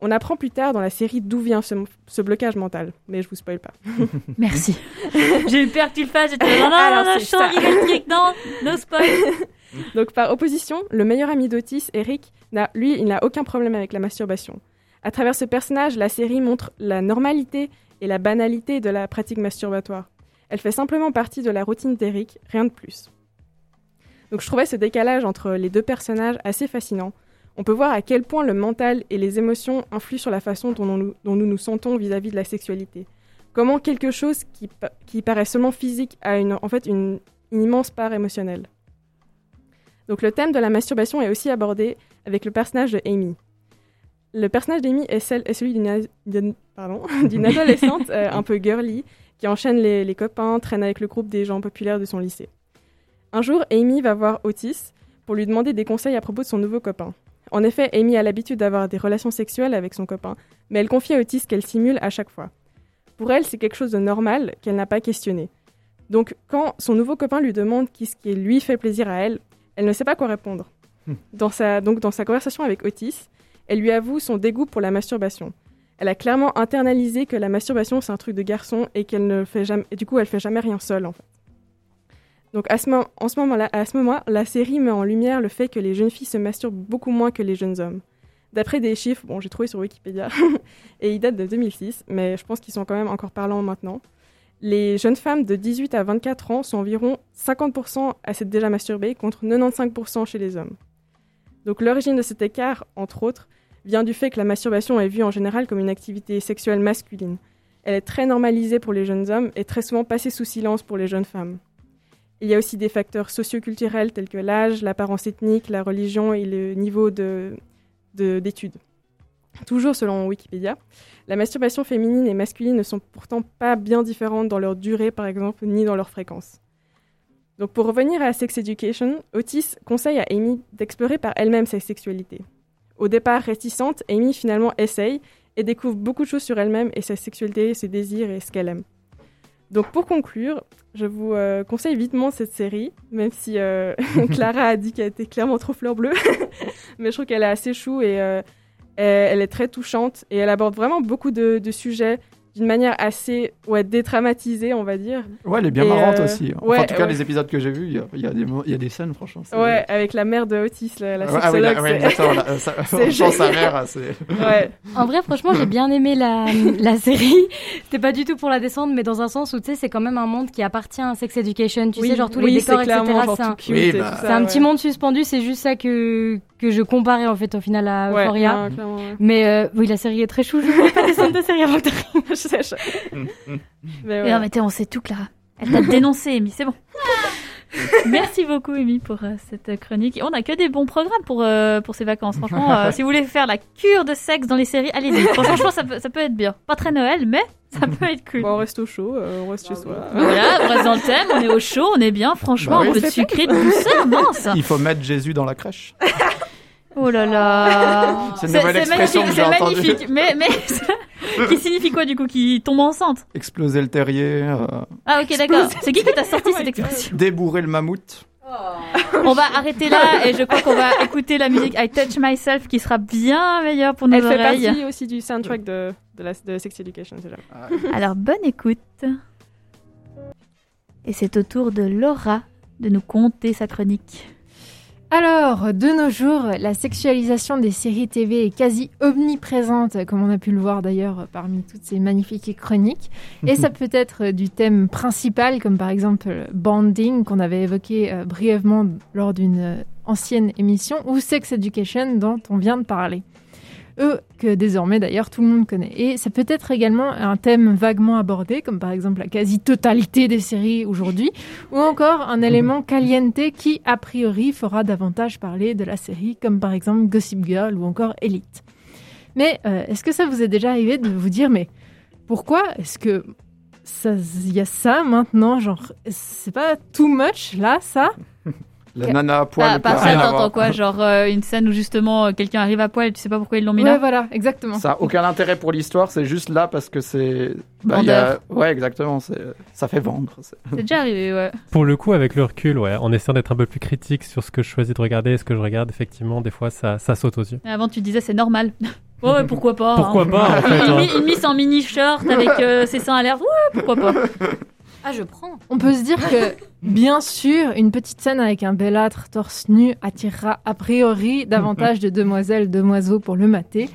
On apprend plus tard dans la série d'où vient ce, ce blocage mental, mais je vous spoil pas. Merci. J'ai eu peur que tu le fasses. J'étais là, non, non, Alors, non, sens ça. électrique, non, no spoil. Donc par opposition, le meilleur ami d'Otis, Eric, n'a, lui, il n'a aucun problème avec la masturbation. À travers ce personnage, la série montre la normalité et la banalité de la pratique masturbatoire. Elle fait simplement partie de la routine d'Eric, rien de plus. Donc je trouvais ce décalage entre les deux personnages assez fascinant. On peut voir à quel point le mental et les émotions influent sur la façon dont, on nous, nous sentons vis-à-vis de la sexualité. Comment quelque chose qui, pa- qui paraît seulement physique a en fait une- immense part émotionnelle. Donc le thème de la masturbation est aussi abordé avec le personnage de Amy. Le personnage d'Amy est, celui d'une adolescente euh, un peu girly qui enchaîne les copains, traîne avec le groupe des gens populaires de son lycée. Un jour, Amy va voir Otis pour lui demander des conseils à propos de son nouveau copain. En effet, Amy a l'habitude d'avoir des relations sexuelles avec son copain, mais elle confie à Otis qu'elle simule à chaque fois. Pour elle, c'est quelque chose de normal qu'elle n'a pas questionné. Donc, quand son nouveau copain lui demande qu'est-ce qui lui fait plaisir à elle, elle ne sait pas quoi répondre. Dans sa, donc, dans sa conversation avec Otis, elle lui avoue son dégoût pour la masturbation. Elle a clairement internalisé que la masturbation c'est un truc de garçon et qu'elle ne fait jamais, et du coup elle fait jamais rien seule en fait. Donc à ce, en moment-là, ce moment, la série met en lumière le fait que les jeunes filles se masturbent beaucoup moins que les jeunes hommes. D'après des chiffres, bon, j'ai trouvé sur Wikipédia, et ils datent de 2006, mais je pense qu'ils sont quand même encore parlants maintenant. Les jeunes femmes de 18 à 24 ans sont environ 50% à s'être déjà masturbées contre 95% chez les hommes. Donc l'origine de cet écart, entre autres, vient du fait que la masturbation est vue en général comme une activité sexuelle masculine. Elle est très normalisée pour les jeunes hommes et très souvent passée sous silence pour les jeunes femmes. Il y a aussi des facteurs socioculturels tels que l'âge, l'apparence ethnique, la religion et le niveau de- de- d'études. Toujours selon Wikipédia, la masturbation féminine et masculine ne sont pourtant pas bien différentes dans leur durée, par exemple, ni dans leur fréquence. Donc pour revenir à Sex Education, Otis conseille à Amy d'explorer par elle-même sa sexualité. Au départ réticente, Amy finalement essaye et découvre beaucoup de choses sur elle-même et sa sexualité, ses désirs et ce qu'elle aime. Donc pour conclure, je vous euh, conseille vitement cette série, même si euh, Clara a dit qu'elle était clairement trop fleur bleue, mais je trouve qu'elle est assez chou et euh, elle, est très touchante et elle aborde vraiment beaucoup de sujets d'une manière assez ouais, détraumatisée, on va dire. Ouais, elle est bien Et, marrante euh, aussi. Enfin, ouais, en tout cas, ouais. les épisodes que j'ai vus, il y a- y, a y a des scènes, franchement. Ouais, avec la mère de Otis, la, la Ouais, ah oui, la- sexologue. ouais, c'est- sa mère, c'est. ouais. En vrai, franchement, j'ai bien aimé la, la série. C'était pas du tout pour la descendre, mais dans un sens où, tu sais, c'est quand même un monde qui appartient à Sex Education. Tu Oui, sais, genre tous oui, les décors, etc. C'est un, et bah, un petit monde suspendu. C'est juste ça que, que je comparais, en fait, au final à Euphoria. ouais. Mais euh, oui, la série est très chou. Je ne pas descendre de série avant que. Je sais, je- Mais Mais ouais. non, mais on sait tout, Clara. Elle t'a dénoncé, Amy, c'est bon. Merci beaucoup, Amy, pour euh, cette chronique. On a que des bons programmes pour, euh, pour ces vacances. Franchement, euh, si vous voulez faire la cure de sexe dans les séries, allez-y. Franchement, ça peut, ça peut être bien. Pas très Noël, mais ça peut être cool. Bon, on reste au chaud, euh, on reste chez soi. Voilà, on reste dans le thème, on est au chaud, on est bien. Franchement, Bah oui. un peu de sucré, de douceur, mince. Il faut mettre Jésus dans la crèche. Oh là là. C'est une nouvelle expression que magnifique, c'est magnifique. Mais, mais, qui signifie quoi du coup Qui tombe enceinte? Exploser le terrier, euh, Ah ok, d'accord. C'est qui qui t'a sorti cette expression? Débourrer le mammouth. On va arrêter là et je crois qu'on va écouter la musique I Touch Myself qui sera bien meilleure pour nos Elle fait oreilles. partie aussi du soundtrack de, de, la, de Sex Education, déjà. Alors bonne écoute. Et c'est au tour de Laura de nous conter sa chronique. Alors, de nos jours, la sexualisation des séries TV est quasi omniprésente, comme on a pu le voir d'ailleurs parmi toutes ces magnifiques chroniques. Et ça peut être du thème principal, comme par exemple euh, Bonding, qu'on avait évoqué euh, brièvement lors d'une euh, ancienne émission, ou Sex Education, dont on vient de parler. Eux, que désormais d'ailleurs tout le monde connaît. Et ça peut être également un thème vaguement abordé, comme par exemple la quasi-totalité des séries aujourd'hui, ou encore un élément caliente qui, a priori, fera davantage parler de la série, comme par exemple Gossip Girl ou encore Elite. Mais euh, est-ce que ça vous est déjà arrivé de vous dire, mais pourquoi est-ce que il y a ça maintenant Genre, c'est pas too much là, ça? La nana à poil. Ah, a ça, t'entends quoi Genre euh, une scène où justement euh, quelqu'un arrive à poil et tu sais pas pourquoi ils l'ont mis Ouais, là voilà, exactement. Ça a aucun intérêt pour l'histoire, c'est juste là parce que c'est. bah, il y a- Ouais, exactement, c'est- ça fait vendre. c'est- déjà arrivé, ouais. Pour le coup, avec le recul, ouais, en essayant d'être un peu plus critique sur ce que je choisis de regarder et ce que je regarde, effectivement, des fois, ça, ça saute aux yeux. Et avant tu disisais c'est normal. ouais, ouais, pourquoi pas. Pourquoi hein. pas, en fait Une, hein. mi- une miss en mini short avec euh, ses seins à l'air, ouais, pourquoi pas. Ah. On peut se dire que, bien sûr, une petite scène avec un belâtre torse nu attirera a priori davantage de demoiselles, demoiseaux pour le mater.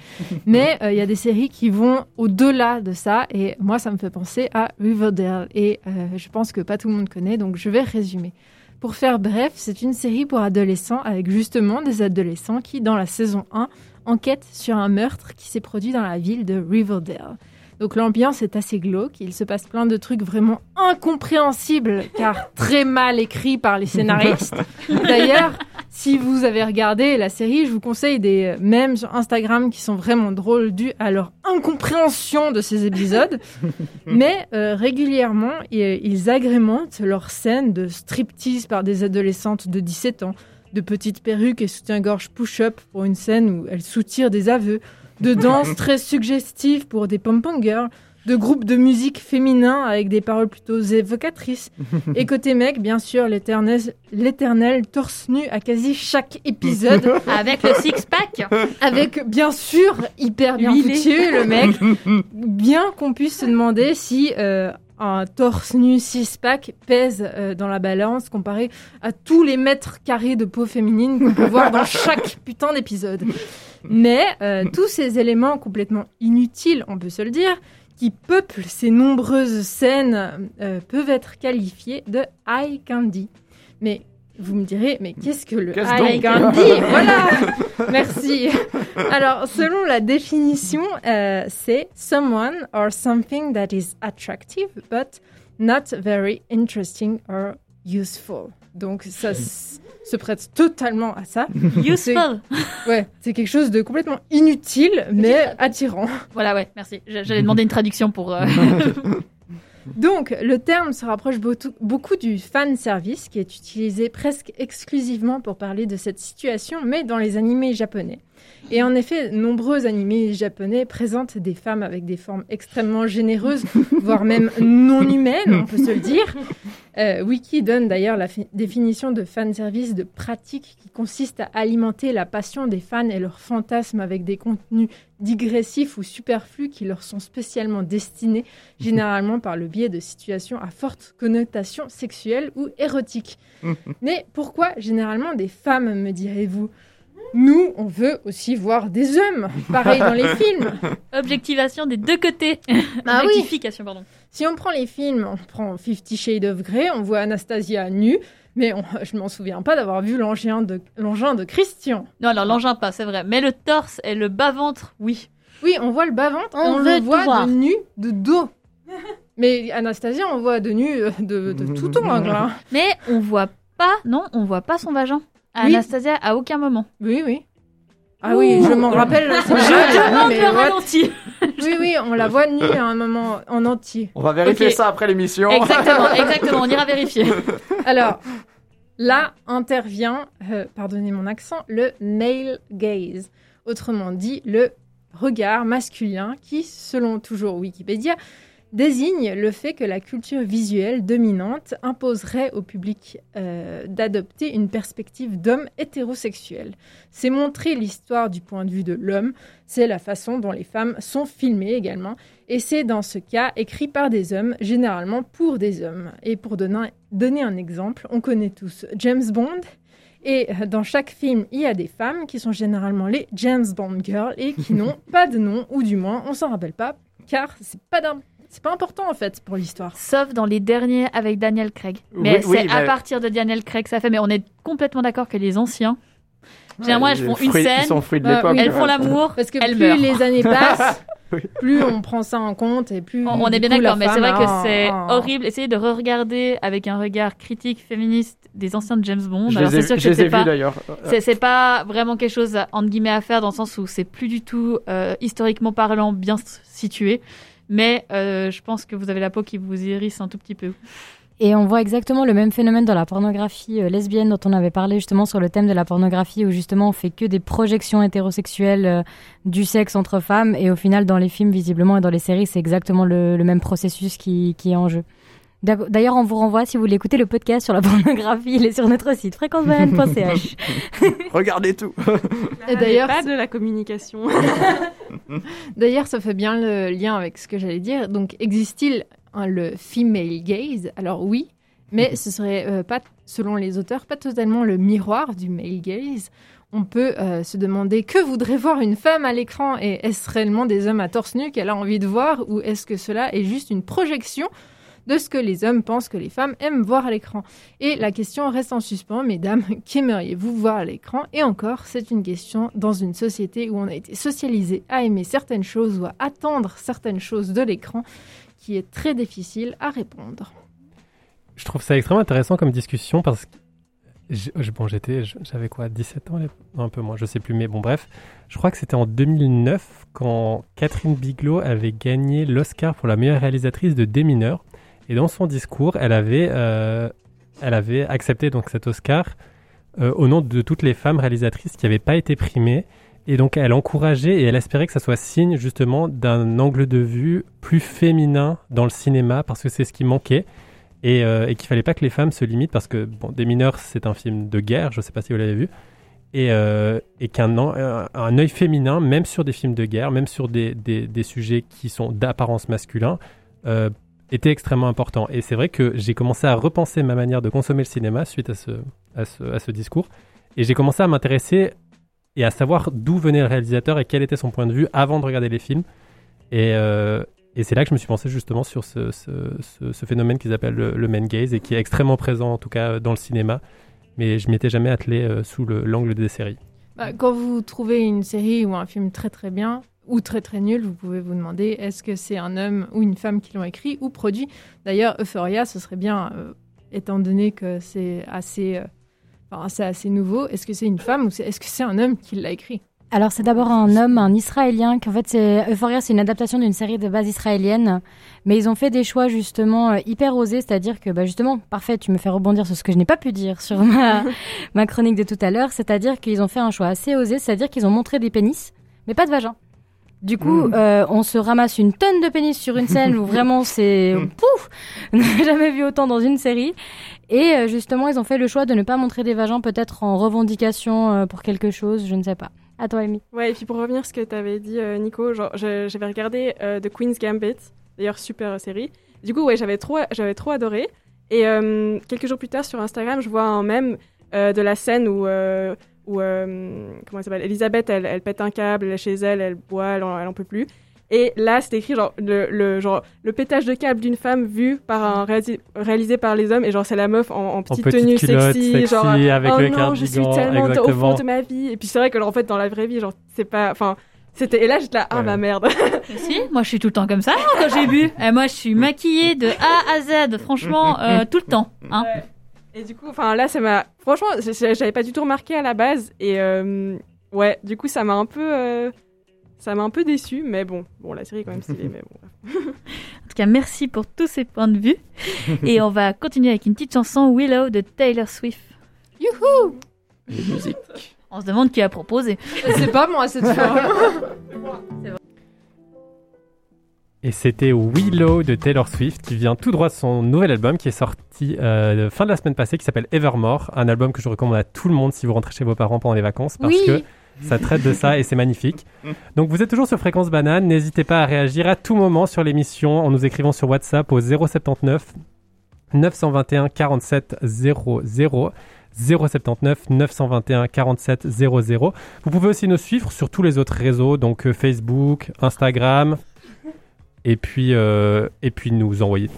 Mais euh, il y a des séries qui vont au-delà de ça. Et moi, ça me fait penser à Riverdale. Et euh, je pense que pas tout le monde connaît, donc je vais résumer. Pour faire bref, c'est une série pour adolescents avec justement des adolescents qui, dans la saison 1, enquêtent sur un meurtre qui s'est produit dans la ville de Riverdale. Donc l'ambiance est assez glauque, il se passe plein de trucs vraiment incompréhensibles car très mal écrits par les scénaristes. D'ailleurs, si vous avez regardé la série, je vous conseille des mèmes sur Instagram qui sont vraiment drôles dus à leur incompréhension de ces épisodes. Mais euh, régulièrement, ils agrémentent leurs scènes de striptease par des adolescentes de 17 ans, de petites perruques et soutien-gorge push-up pour une scène où elles soutirent des aveux, de danse très suggestive pour des pom-pom girls, de groupes de musique féminin avec des paroles plutôt évocatrices. Et côté mec, bien sûr, l'éternel torse nu à quasi chaque épisode, Avec le six-pack. avec bien sûr hyper bien Huilé. foutu le mec, bien qu'on puisse se demander si euh, un torse nu six-pack pèse euh, dans la balance comparé à tous les mètres carrés de peau féminine qu'on peut voir dans chaque putain d'épisode. Mais euh, tous ces éléments complètement inutiles, on peut se le dire, qui peuplent ces nombreuses scènes, euh, peuvent être qualifiés de eye candy. Mais vous me direz, mais qu'est-ce que le Qu'est-ce eye candy? Voilà Merci. Alors, selon la définition, euh, c'est someone or something that is attractive but not very interesting or useful. Donc, ça s- se prête totalement à ça. Useful. Ouais, c'est quelque chose de complètement inutile, mais attirant. Voilà, ouais, merci. J'allais demander une traduction pour. euh, Donc, le terme se rapproche beaucoup- beaucoup du fan service, qui est utilisé presque exclusivement pour parler de cette situation, mais dans les animés japonais. Et en effet, nombreux animés japonais présentent des femmes avec des formes extrêmement généreuses, voire même non humaines, on peut se le dire. Euh, Wiki donne d'ailleurs la fi- définition de fan service de pratique qui consiste à alimenter la passion des fans et leurs fantasmes avec des contenus digressifs ou superflus qui leur sont spécialement destinés généralement par le biais de situations à forte connotation sexuelle ou érotique. Mais pourquoi généralement des femmes, me direz-vous? Nous, on veut aussi voir des hommes, pareil dans les films. Objectivation des deux côtés. Ah oui. Objectification, pardon. Si on prend les films, on prend Fifty Shades of Grey, on voit Anastasia nue, mais on- je m'en souviens pas d'avoir vu l'engin de, l'engin de Christian. Non, alors l'engin pas, c'est vrai. Mais le torse et le bas-ventre, oui. Oui, on voit le bas-ventre, On on, veut le voit voir. de nu, de dos. Mais Anastasia, on voit de nu euh, de, de tout angle. hein. Mais on voit pas, non, on voit pas son vagin. Oui. Anastasia, à aucun moment. Oui, oui. Ah oui, je m'en rappelle. vrai, demande le ralenti. Oui, oui, on la voit nue à un moment en entier. On va vérifier ça après l'émission. Exactement, exactement. On ira vérifier. Alors, là intervient, euh, pardonnez mon accent, le male gaze. Autrement dit, le regard masculin qui, selon toujours Wikipédia, désigne le fait que la culture visuelle dominante imposerait au public euh, d'adopter une perspective d'homme hétérosexuel. C'est montrer l'histoire du point de vue de l'homme, c'est la façon dont les femmes sont filmées également, et c'est dans ce cas écrit par des hommes, généralement pour des hommes. Et pour donner, donner un exemple, on connaît tous James Bond. Et dans chaque film, il y a des femmes qui sont généralement les James Bond girls et qui n'ont pas de nom, ou du moins, on s'en rappelle pas, car c'est pas d'un- c'est pas important en fait pour l'histoire. Sauf dans les derniers avec Daniel Craig. Mais Oui, oui, c'est à mais- partir de Daniel Craig que ça fait. Mais on est complètement d'accord que les anciens, généralement, elles Les font une fruits- scène, Ils sont fruits de Bah, l'époque. oui. elles font l'amour, Parce que elles plus meurent. les années passent, Oui. plus on prend ça en compte et plus. On, est bien d'accord, mais c'est vrai que a c'est un- horrible. Essayez de re-regarder avec un regard critique féministe des anciens de James Bond. Je Alors les ai, c'est sûr que c'est vus pas, d'ailleurs. c'est, pas vraiment quelque chose entre guillemets à faire dans le sens où c'est plus du tout euh, historiquement parlant bien situé. Mais euh, je pense que vous avez la peau qui vous hérisse un tout petit peu. Et on voit exactement le même phénomène dans la pornographie euh, lesbienne dont on avait parlé justement sur le thème de la pornographie où justement on fait que des projections hétérosexuelles euh, du sexe entre femmes et au final dans les films visiblement et dans les séries c'est exactement le, même processus qui est en jeu. D'ailleurs on vous renvoie si vous voulez écouter le podcast sur la pornographie il est sur notre site fréquencebanane.ch. Regardez tout. Et d'ailleurs, pas de la communication. D'ailleurs, ça fait bien le lien avec ce que j'allais dire. Donc, existe-t-il un- le female gaze? Alors oui, mais ce serait euh, pas, selon les auteurs, pas totalement le miroir du male gaze. On peut euh, se demander que voudrait voir une femme à l'écran? Et est-ce réellement des hommes à torse nu qu'elle a envie de voir? Ou est-ce que cela est juste une projection? De ce que les hommes pensent que les femmes aiment voir à l'écran Et la question reste en suspens, mesdames, qu'aimeriez-vous voir à l'écran? Et encore, c'est une question dans une société où on a été socialisé à aimer certaines choses ou à attendre certaines choses de l'écran qui est très difficile à répondre. Je trouve ça extrêmement intéressant comme discussion parce que bon, j'étais, j'avais quoi, 17 ans, un peu moins, je sais plus, mais bon, bref. Je crois que c'était en 2009 quand Catherine Bigelow avait gagné l'Oscar pour la meilleure réalisatrice de Des mineurs. Et dans son discours, elle avait, euh, elle avait accepté donc cet Oscar euh, au nom de toutes les femmes réalisatrices qui n'avaient pas été primées. Et donc, elle encourageait et elle espérait que ça soit signe justement d'un angle de vue plus féminin dans le cinéma parce que c'est ce qui manquait et, euh, et qu'il fallait pas que les femmes se limitent parce que bon, Des mineurs c'est un film de guerre, je sais pas si vous l'avez vu, et, euh, qu'un œil féminin, même sur des films de guerre, même sur des, des, sujets qui sont d'apparence masculin, était extrêmement important. Et c'est vrai que j'ai commencé à repenser ma manière de consommer le cinéma suite à ce, à ce, à ce discours. Et j'ai commencé à m'intéresser et à savoir d'où venait le réalisateur et quel était son point de vue avant de regarder les films. Et, euh, et c'est là que je me suis pensé justement sur ce, ce, ce, phénomène qu'ils appellent le, le gaze et qui est extrêmement présent en tout cas dans le cinéma. Mais je m'y étais jamais attelé euh, sous le- l'angle des séries. Bah, quand vous trouvez une série ou un film très très bien ou très très nul, vous pouvez vous demander est-ce que c'est un homme ou une femme qui l'ont écrit ou produit? D'ailleurs, Euphoria, ce serait bien, euh, étant donné que c'est assez, euh, enfin, c'est assez nouveau, est-ce que c'est une femme ou c'est- est-ce que c'est un homme qui l'a écrit? Alors c'est d'abord un homme, un Israélien, qu'en fait c'est Euphoria, c'est une adaptation d'une série de base israélienne, mais ils ont fait des choix justement euh, hyper osés, c'est-à-dire que bah justement, parfait, tu me fais rebondir sur ce que je n'ai pas pu dire sur ma, ma chronique de tout à l'heure, c'est-à-dire qu'ils ont fait un choix assez osé, c'est-à-dire qu'ils ont montré des pénis, mais pas de vagin. Du coup, Mm. euh, on se ramasse une tonne de pénis sur une scène où vraiment c'est pouf, on n'a jamais vu autant dans une série. Et euh, justement, ils ont fait le choix de ne pas montrer des vagins, peut-être en revendication euh, pour quelque chose, je ne sais pas. À toi, Amy. Ouais, et puis pour revenir à ce que tu avais dit, euh, Nico, genre, j'avais regardé euh, The Queen's Gambit, d'ailleurs super série. Du coup, ouais, j'avais trop, j'avais trop adoré. Et euh, quelques jours plus tard, sur Instagram, je vois un mème euh, de la scène où, euh, où euh, comment elle s'appelle, Elisabeth, elle, elle pète un câble, elle est chez elle, elle boit, elle en, elle en peut plus. Et là, c'est écrit genre le, le, genre le pétage de câble d'une femme vu par un réalisé, réalisé par les hommes et genre c'est la meuf en, en petite petite tenue culotte, sexy, sexy, genre avec oh le non, je suis tellement au fond de ma vie. Et puis c'est vrai que genre, en fait dans la vraie vie, genre c'est pas, enfin c'était et là j'étais là ah Ouais. ma merde. Si, moi je suis tout le temps comme ça hein, quand j'ai bu. Et moi je suis maquillée de A à Z, franchement, euh, tout le temps. Hein. Et du coup, enfin là, ça m'a. Franchement, j'avais pas du tout remarqué à la base. Et euh, ouais, du coup, ça m'a un peu. euh, Ça m'a un peu déçu, mais bon, bon, la série est quand même stylée, mais bon. En tout cas, merci pour tous ces points de vue. Et on va continuer avec une petite chanson Willow de Taylor Swift. Youhou Les musiques. On se demande qui a proposé. C'est pas moi cette fois. Et c'était Willow de Taylor Swift qui vient tout droit de son nouvel album qui est sorti euh, fin de la semaine passée qui s'appelle Evermore. Un album que je recommande à tout le monde si vous rentrez chez vos parents pendant les vacances parce Oui. que ça traite de ça et c'est magnifique. Donc vous êtes toujours sur Fréquence Banane. N'hésitez pas à réagir à tout moment sur l'émission en nous écrivant sur WhatsApp au 079 921 47 00. 079 921 47 00. Vous pouvez aussi nous suivre sur tous les autres réseaux, donc euh, Facebook, Instagram, et puis, euh, et puis nous envoyer.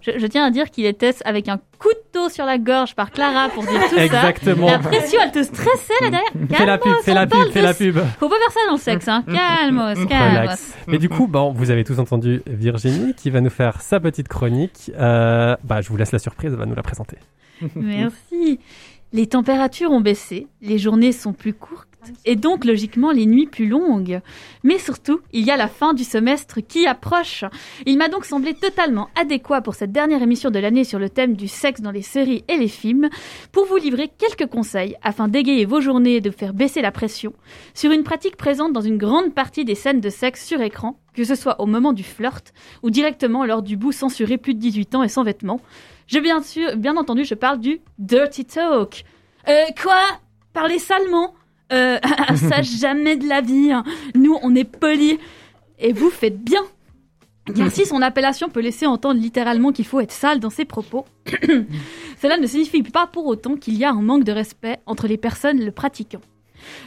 Je, je tiens à dire qu'il était avec un couteau sur la gorge par Clara pour dire tout ça. Exactement. La pression, elle te stressait là derrière. Fais la pub, fais la pub, fais la pub. Faut pas faire ça dans le sexe, hein. Calmos, calmos. Relax. Mais du coup, bon, vous avez tous entendu Virginie qui va nous faire sa petite chronique. Euh, bah, je vous laisse la surprise, elle va nous la présenter. Merci. Les températures ont baissé, les journées sont plus courtes et donc logiquement les nuits plus longues. Mais surtout, il y a la fin du semestre qui approche. Il m'a donc semblé totalement adéquat pour cette dernière émission de l'année sur le thème du sexe dans les séries et les films pour vous livrer quelques conseils afin d'égayer vos journées et de faire baisser la pression sur une pratique présente dans une grande partie des scènes de sexe sur écran, que ce soit au moment du flirt ou directement lors du bout censuré plus de 18 ans et sans vêtements. Je bien sûr, bien entendu, je parle du dirty talk. Euh, quoi? Parler salement? Euh, ça jamais de la vie. hein. Nous, on est polis. Et vous faites bien. Car si son appellation peut laisser entendre littéralement qu'il faut être sale dans ses propos, cela ne signifie pas pour autant qu'il y a un manque de respect entre les personnes le pratiquant.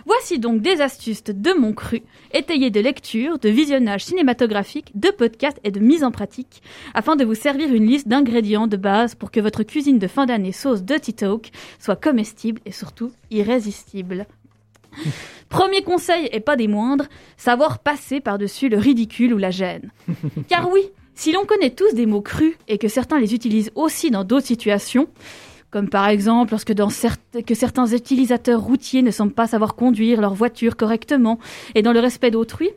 Voici donc des astuces de mon cru, étayées de lecture, de visionnage cinématographique, de podcasts et de mise en pratique, afin de vous servir une liste d'ingrédients de base pour que votre cuisine de fin d'année sauce Dirty Talk soit comestible et surtout irrésistible. Premier conseil, et pas des moindres, savoir passer par-dessus le ridicule ou la gêne. Car oui, si l'on connaît tous des mots crus et que certains les utilisent aussi dans d'autres situations, comme par exemple lorsque dans certes- que certains utilisateurs routiers ne semblent pas savoir conduire leur voiture correctement et dans le respect d'autrui,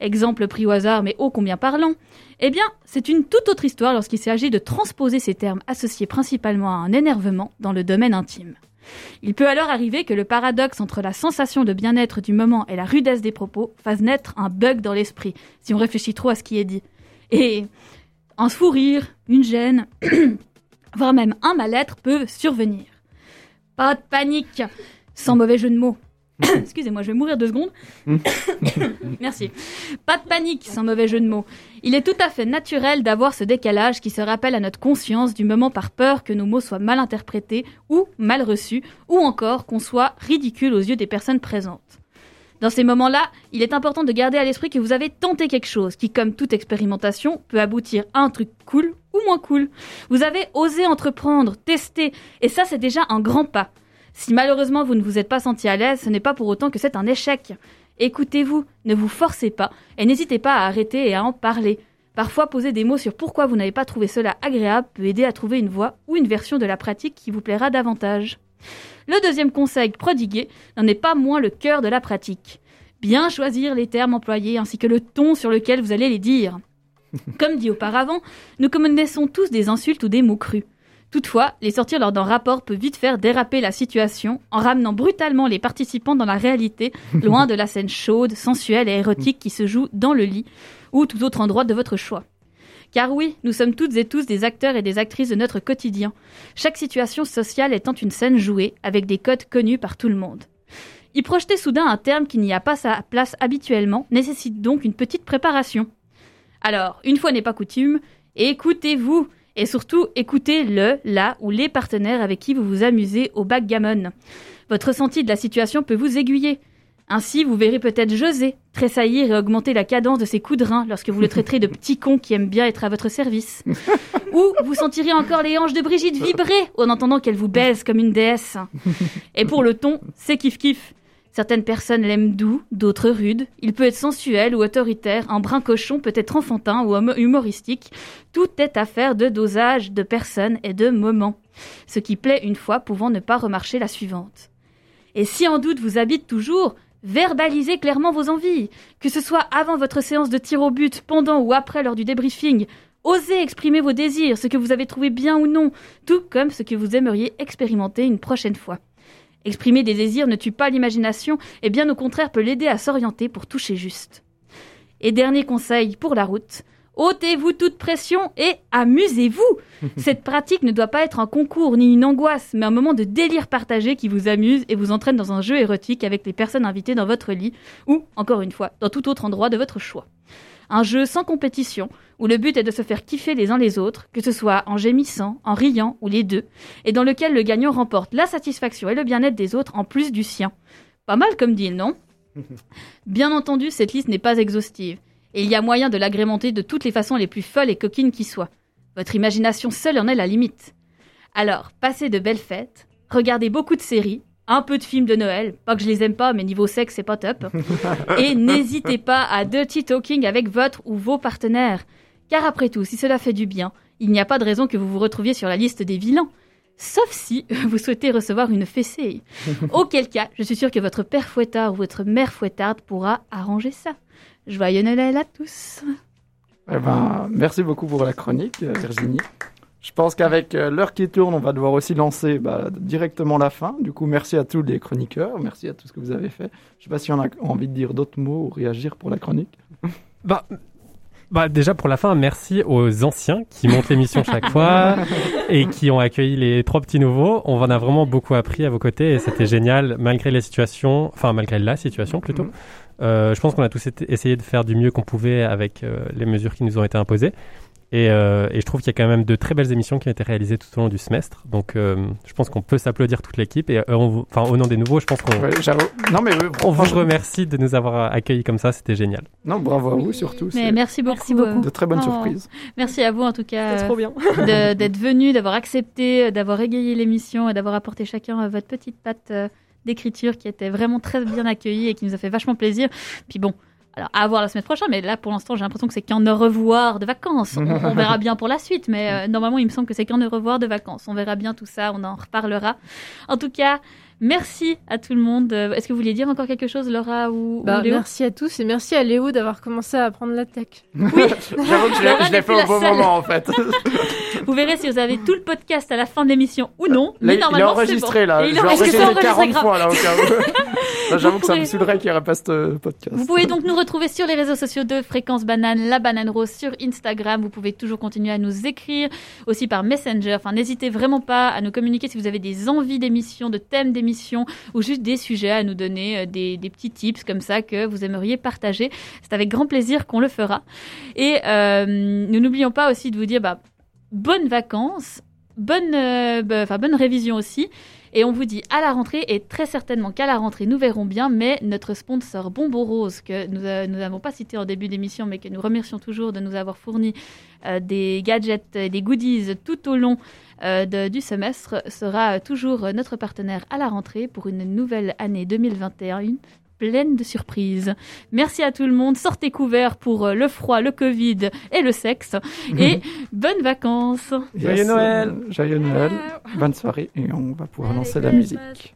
exemple pris au hasard mais ô combien parlant, eh bien c'est une toute autre histoire lorsqu'il s'agit de transposer ces termes associés principalement à un énervement dans le domaine intime. Il peut alors arriver que le paradoxe entre la sensation de bien-être du moment et la rudesse des propos fasse naître un bug dans l'esprit, si on réfléchit trop à ce qui est dit. Et un fou rire, une gêne, voire même un mal-être peuvent survenir. Pas de panique, sans mauvais jeu de mots. Excusez-moi, je vais mourir deux secondes. Merci. Pas de panique, sans mauvais jeu de mots. Il est tout à fait naturel d'avoir ce décalage qui se rappelle à notre conscience du moment par peur que nos mots soient mal interprétés ou mal reçus, ou encore qu'on soit ridicule aux yeux des personnes présentes. Dans ces moments-là, il est important de garder à l'esprit que vous avez tenté quelque chose qui, comme toute expérimentation, peut aboutir à un truc cool ou moins cool. Vous avez osé entreprendre, tester, et ça c'est déjà un grand pas. Si malheureusement vous ne vous êtes pas senti à l'aise, ce n'est pas pour autant que c'est un échec. Écoutez-vous, ne vous forcez pas, et n'hésitez pas à arrêter et à en parler. Parfois, poser des mots sur pourquoi vous n'avez pas trouvé cela agréable peut aider à trouver une voie ou une version de la pratique qui vous plaira davantage. Le deuxième conseil prodigué n'en est pas moins le cœur de la pratique. Bien choisir les termes employés ainsi que le ton sur lequel vous allez les dire. Comme dit auparavant, nous connaissons tous des insultes ou des mots crus. Toutefois, les sortir lors d'un rapport peut vite faire déraper la situation en ramenant brutalement les participants dans la réalité, loin de la scène chaude, sensuelle et érotique qui se joue dans le lit ou tout autre endroit de votre choix. Car oui, nous sommes toutes et tous des acteurs et des actrices de notre quotidien, chaque situation sociale étant une scène jouée avec des codes connus par tout le monde. Y projeter soudain un terme qui n'y a pas sa place habituellement nécessite donc une petite préparation. Alors, une fois n'est pas coutume, écoutez-vous et surtout écoutez le, la ou les partenaires avec qui vous vous amusez au backgammon. Votre ressenti de la situation peut vous aiguiller. Ainsi, vous verrez peut-être José tressaillir et augmenter la cadence de ses coups de rein lorsque vous le traiterez de petit con qui aime bien être à votre service. Ou vous sentirez encore les hanches de Brigitte vibrer en entendant qu'elle vous baise comme une déesse. Et pour le ton, c'est kiff-kiff. Certaines personnes l'aiment doux, d'autres rude. Il peut être sensuel ou autoritaire, un brin cochon peut être enfantin ou humoristique. Tout est affaire de dosage, de personnes et de moments. Ce qui plaît une fois pouvant ne pas remarcher la suivante. Et si en doute vous habite toujours, verbalisez clairement vos envies. Que ce soit avant votre séance de tir au but, pendant ou après lors du débriefing, osez exprimer vos désirs, ce que vous avez trouvé bien ou non, tout comme ce que vous aimeriez expérimenter une prochaine fois. Exprimer des désirs ne tue pas l'imagination et bien au contraire peut l'aider à s'orienter pour toucher juste. Et dernier conseil pour la route, ôtez-vous toute pression et amusez-vous. Cette pratique ne doit pas être un concours ni une angoisse, mais un moment de délire partagé qui vous amuse et vous entraîne dans un jeu érotique avec les personnes invitées dans votre lit ou, encore une fois, dans tout autre endroit de votre choix. Un jeu sans compétition, où le but est de se faire kiffer les uns les autres, que ce soit en gémissant, en riant ou les deux, et dans lequel le gagnant remporte la satisfaction et le bien-être des autres en plus du sien. Pas mal comme deal, non Bien entendu, cette liste n'est pas exhaustive, et il y a moyen de l'agrémenter de toutes les façons les plus folles et coquines qui soient. Votre imagination seule en est la limite. Alors, passez de belles fêtes, regardez beaucoup de séries, un peu de films de Noël, pas que je les aime pas, mais niveau sexe, c'est pas top. Et n'hésitez pas à dirty talking avec votre ou vos partenaires. Car après tout, si cela fait du bien, il n'y a pas de raison que vous vous retrouviez sur la liste des vilains. Sauf si vous souhaitez recevoir une fessée. Auquel cas, je suis sûre que votre père fouettard ou votre mère fouettarde pourra arranger ça. Joyeux Noël à tous. Eh ben, merci beaucoup pour la chronique, Virginie. Je pense qu'avec euh, l'heure qui tourne, on va devoir aussi lancer bah, directement la fin. Du coup, merci à tous les chroniqueurs, merci à tout ce que vous avez fait. Je ne sais pas si on a envie de dire d'autres mots ou réagir pour la chronique. Bah, bah déjà pour la fin, merci aux anciens qui montent l'émission chaque fois et qui ont accueilli les trois petits nouveaux. On en a vraiment beaucoup appris à vos côtés et c'était génial malgré les situations, enfin malgré la situation plutôt. Mhm. Euh, je pense qu'on a tous essayé de faire du mieux qu'on pouvait avec euh, les mesures qui nous ont été imposées. Et, euh, et je trouve qu'il y a quand même de très belles émissions qui ont été réalisées tout au long du semestre. Donc euh, je pense qu'on peut s'applaudir toute l'équipe. Et euh, on enfin, au nom des nouveaux, je pense qu'on Ouais. Non, mais euh, on vous remercie de nous avoir accueillis comme ça. C'était génial. Non, bravo à vous surtout. Mais merci beaucoup. Merci beaucoup. euh, de très bonnes Oh. surprises. Merci à vous en tout cas. C'est euh, trop bien. de- d'être venu, d'avoir accepté, euh, d'avoir égayé l'émission et d'avoir apporté chacun euh, votre petite patte euh, d'écriture qui était vraiment très bien accueillie et qui nous a fait vachement plaisir. Puis bon, alors à voir la semaine prochaine, mais là pour l'instant j'ai l'impression que c'est qu'un au revoir de vacances. On, verra bien pour la suite, mais euh, normalement il me semble que c'est qu'un au revoir de vacances. On verra bien tout ça, on en reparlera. En tout cas, merci à tout le monde. Euh, Est-ce que vous voulez dire encore quelque chose, Laura ou, ou Bah, Léo merci à tous et merci à Léo d'avoir commencé à apprendre la tech. J'avoue que je l'ai- fait au bon seule. moment en fait. Vous verrez si vous avez tout le podcast à la fin de l'émission ou non. Là, mais il est normalement, enregistré bon. là. Il Je vais est- enregistrer 40 enregistré fois là au cas où. J'avoue que ça me saoulerait qu'il n'y aurait pas ce podcast. Vous pouvez donc nous retrouver sur les réseaux sociaux de Fréquence Banane, la Banane Rose sur Instagram. Vous pouvez toujours continuer à nous écrire aussi par Messenger. Enfin, n'hésitez vraiment pas à nous communiquer si vous avez des envies d'émissions, de thèmes d'émissions émission ou juste des sujets à nous donner, euh, des, petits tips comme ça que vous aimeriez partager. C'est avec grand plaisir qu'on le fera. Et euh, nous n'oublions pas aussi de vous dire bah, bonnes vacances, bonne, euh, bah, bonne révision aussi. Et on vous dit à la rentrée, et très certainement qu'à la rentrée, nous verrons bien, mais notre sponsor Bonbon Rose, que nous n'avons pas cité en début d'émission, mais que nous remercions toujours de nous avoir fourni des gadgets, et des goodies tout au long de- du semestre, sera euh, toujours euh, notre partenaire à la rentrée pour une nouvelle année 2021 pleine de surprises. Merci à tout le monde, sortez couverts pour euh, le froid, le Covid et le sexe, et bonnes vacances Joyeux Noël. euh, Joyeux Noël. Bonne soirée et on va pouvoir Merry lancer la musique.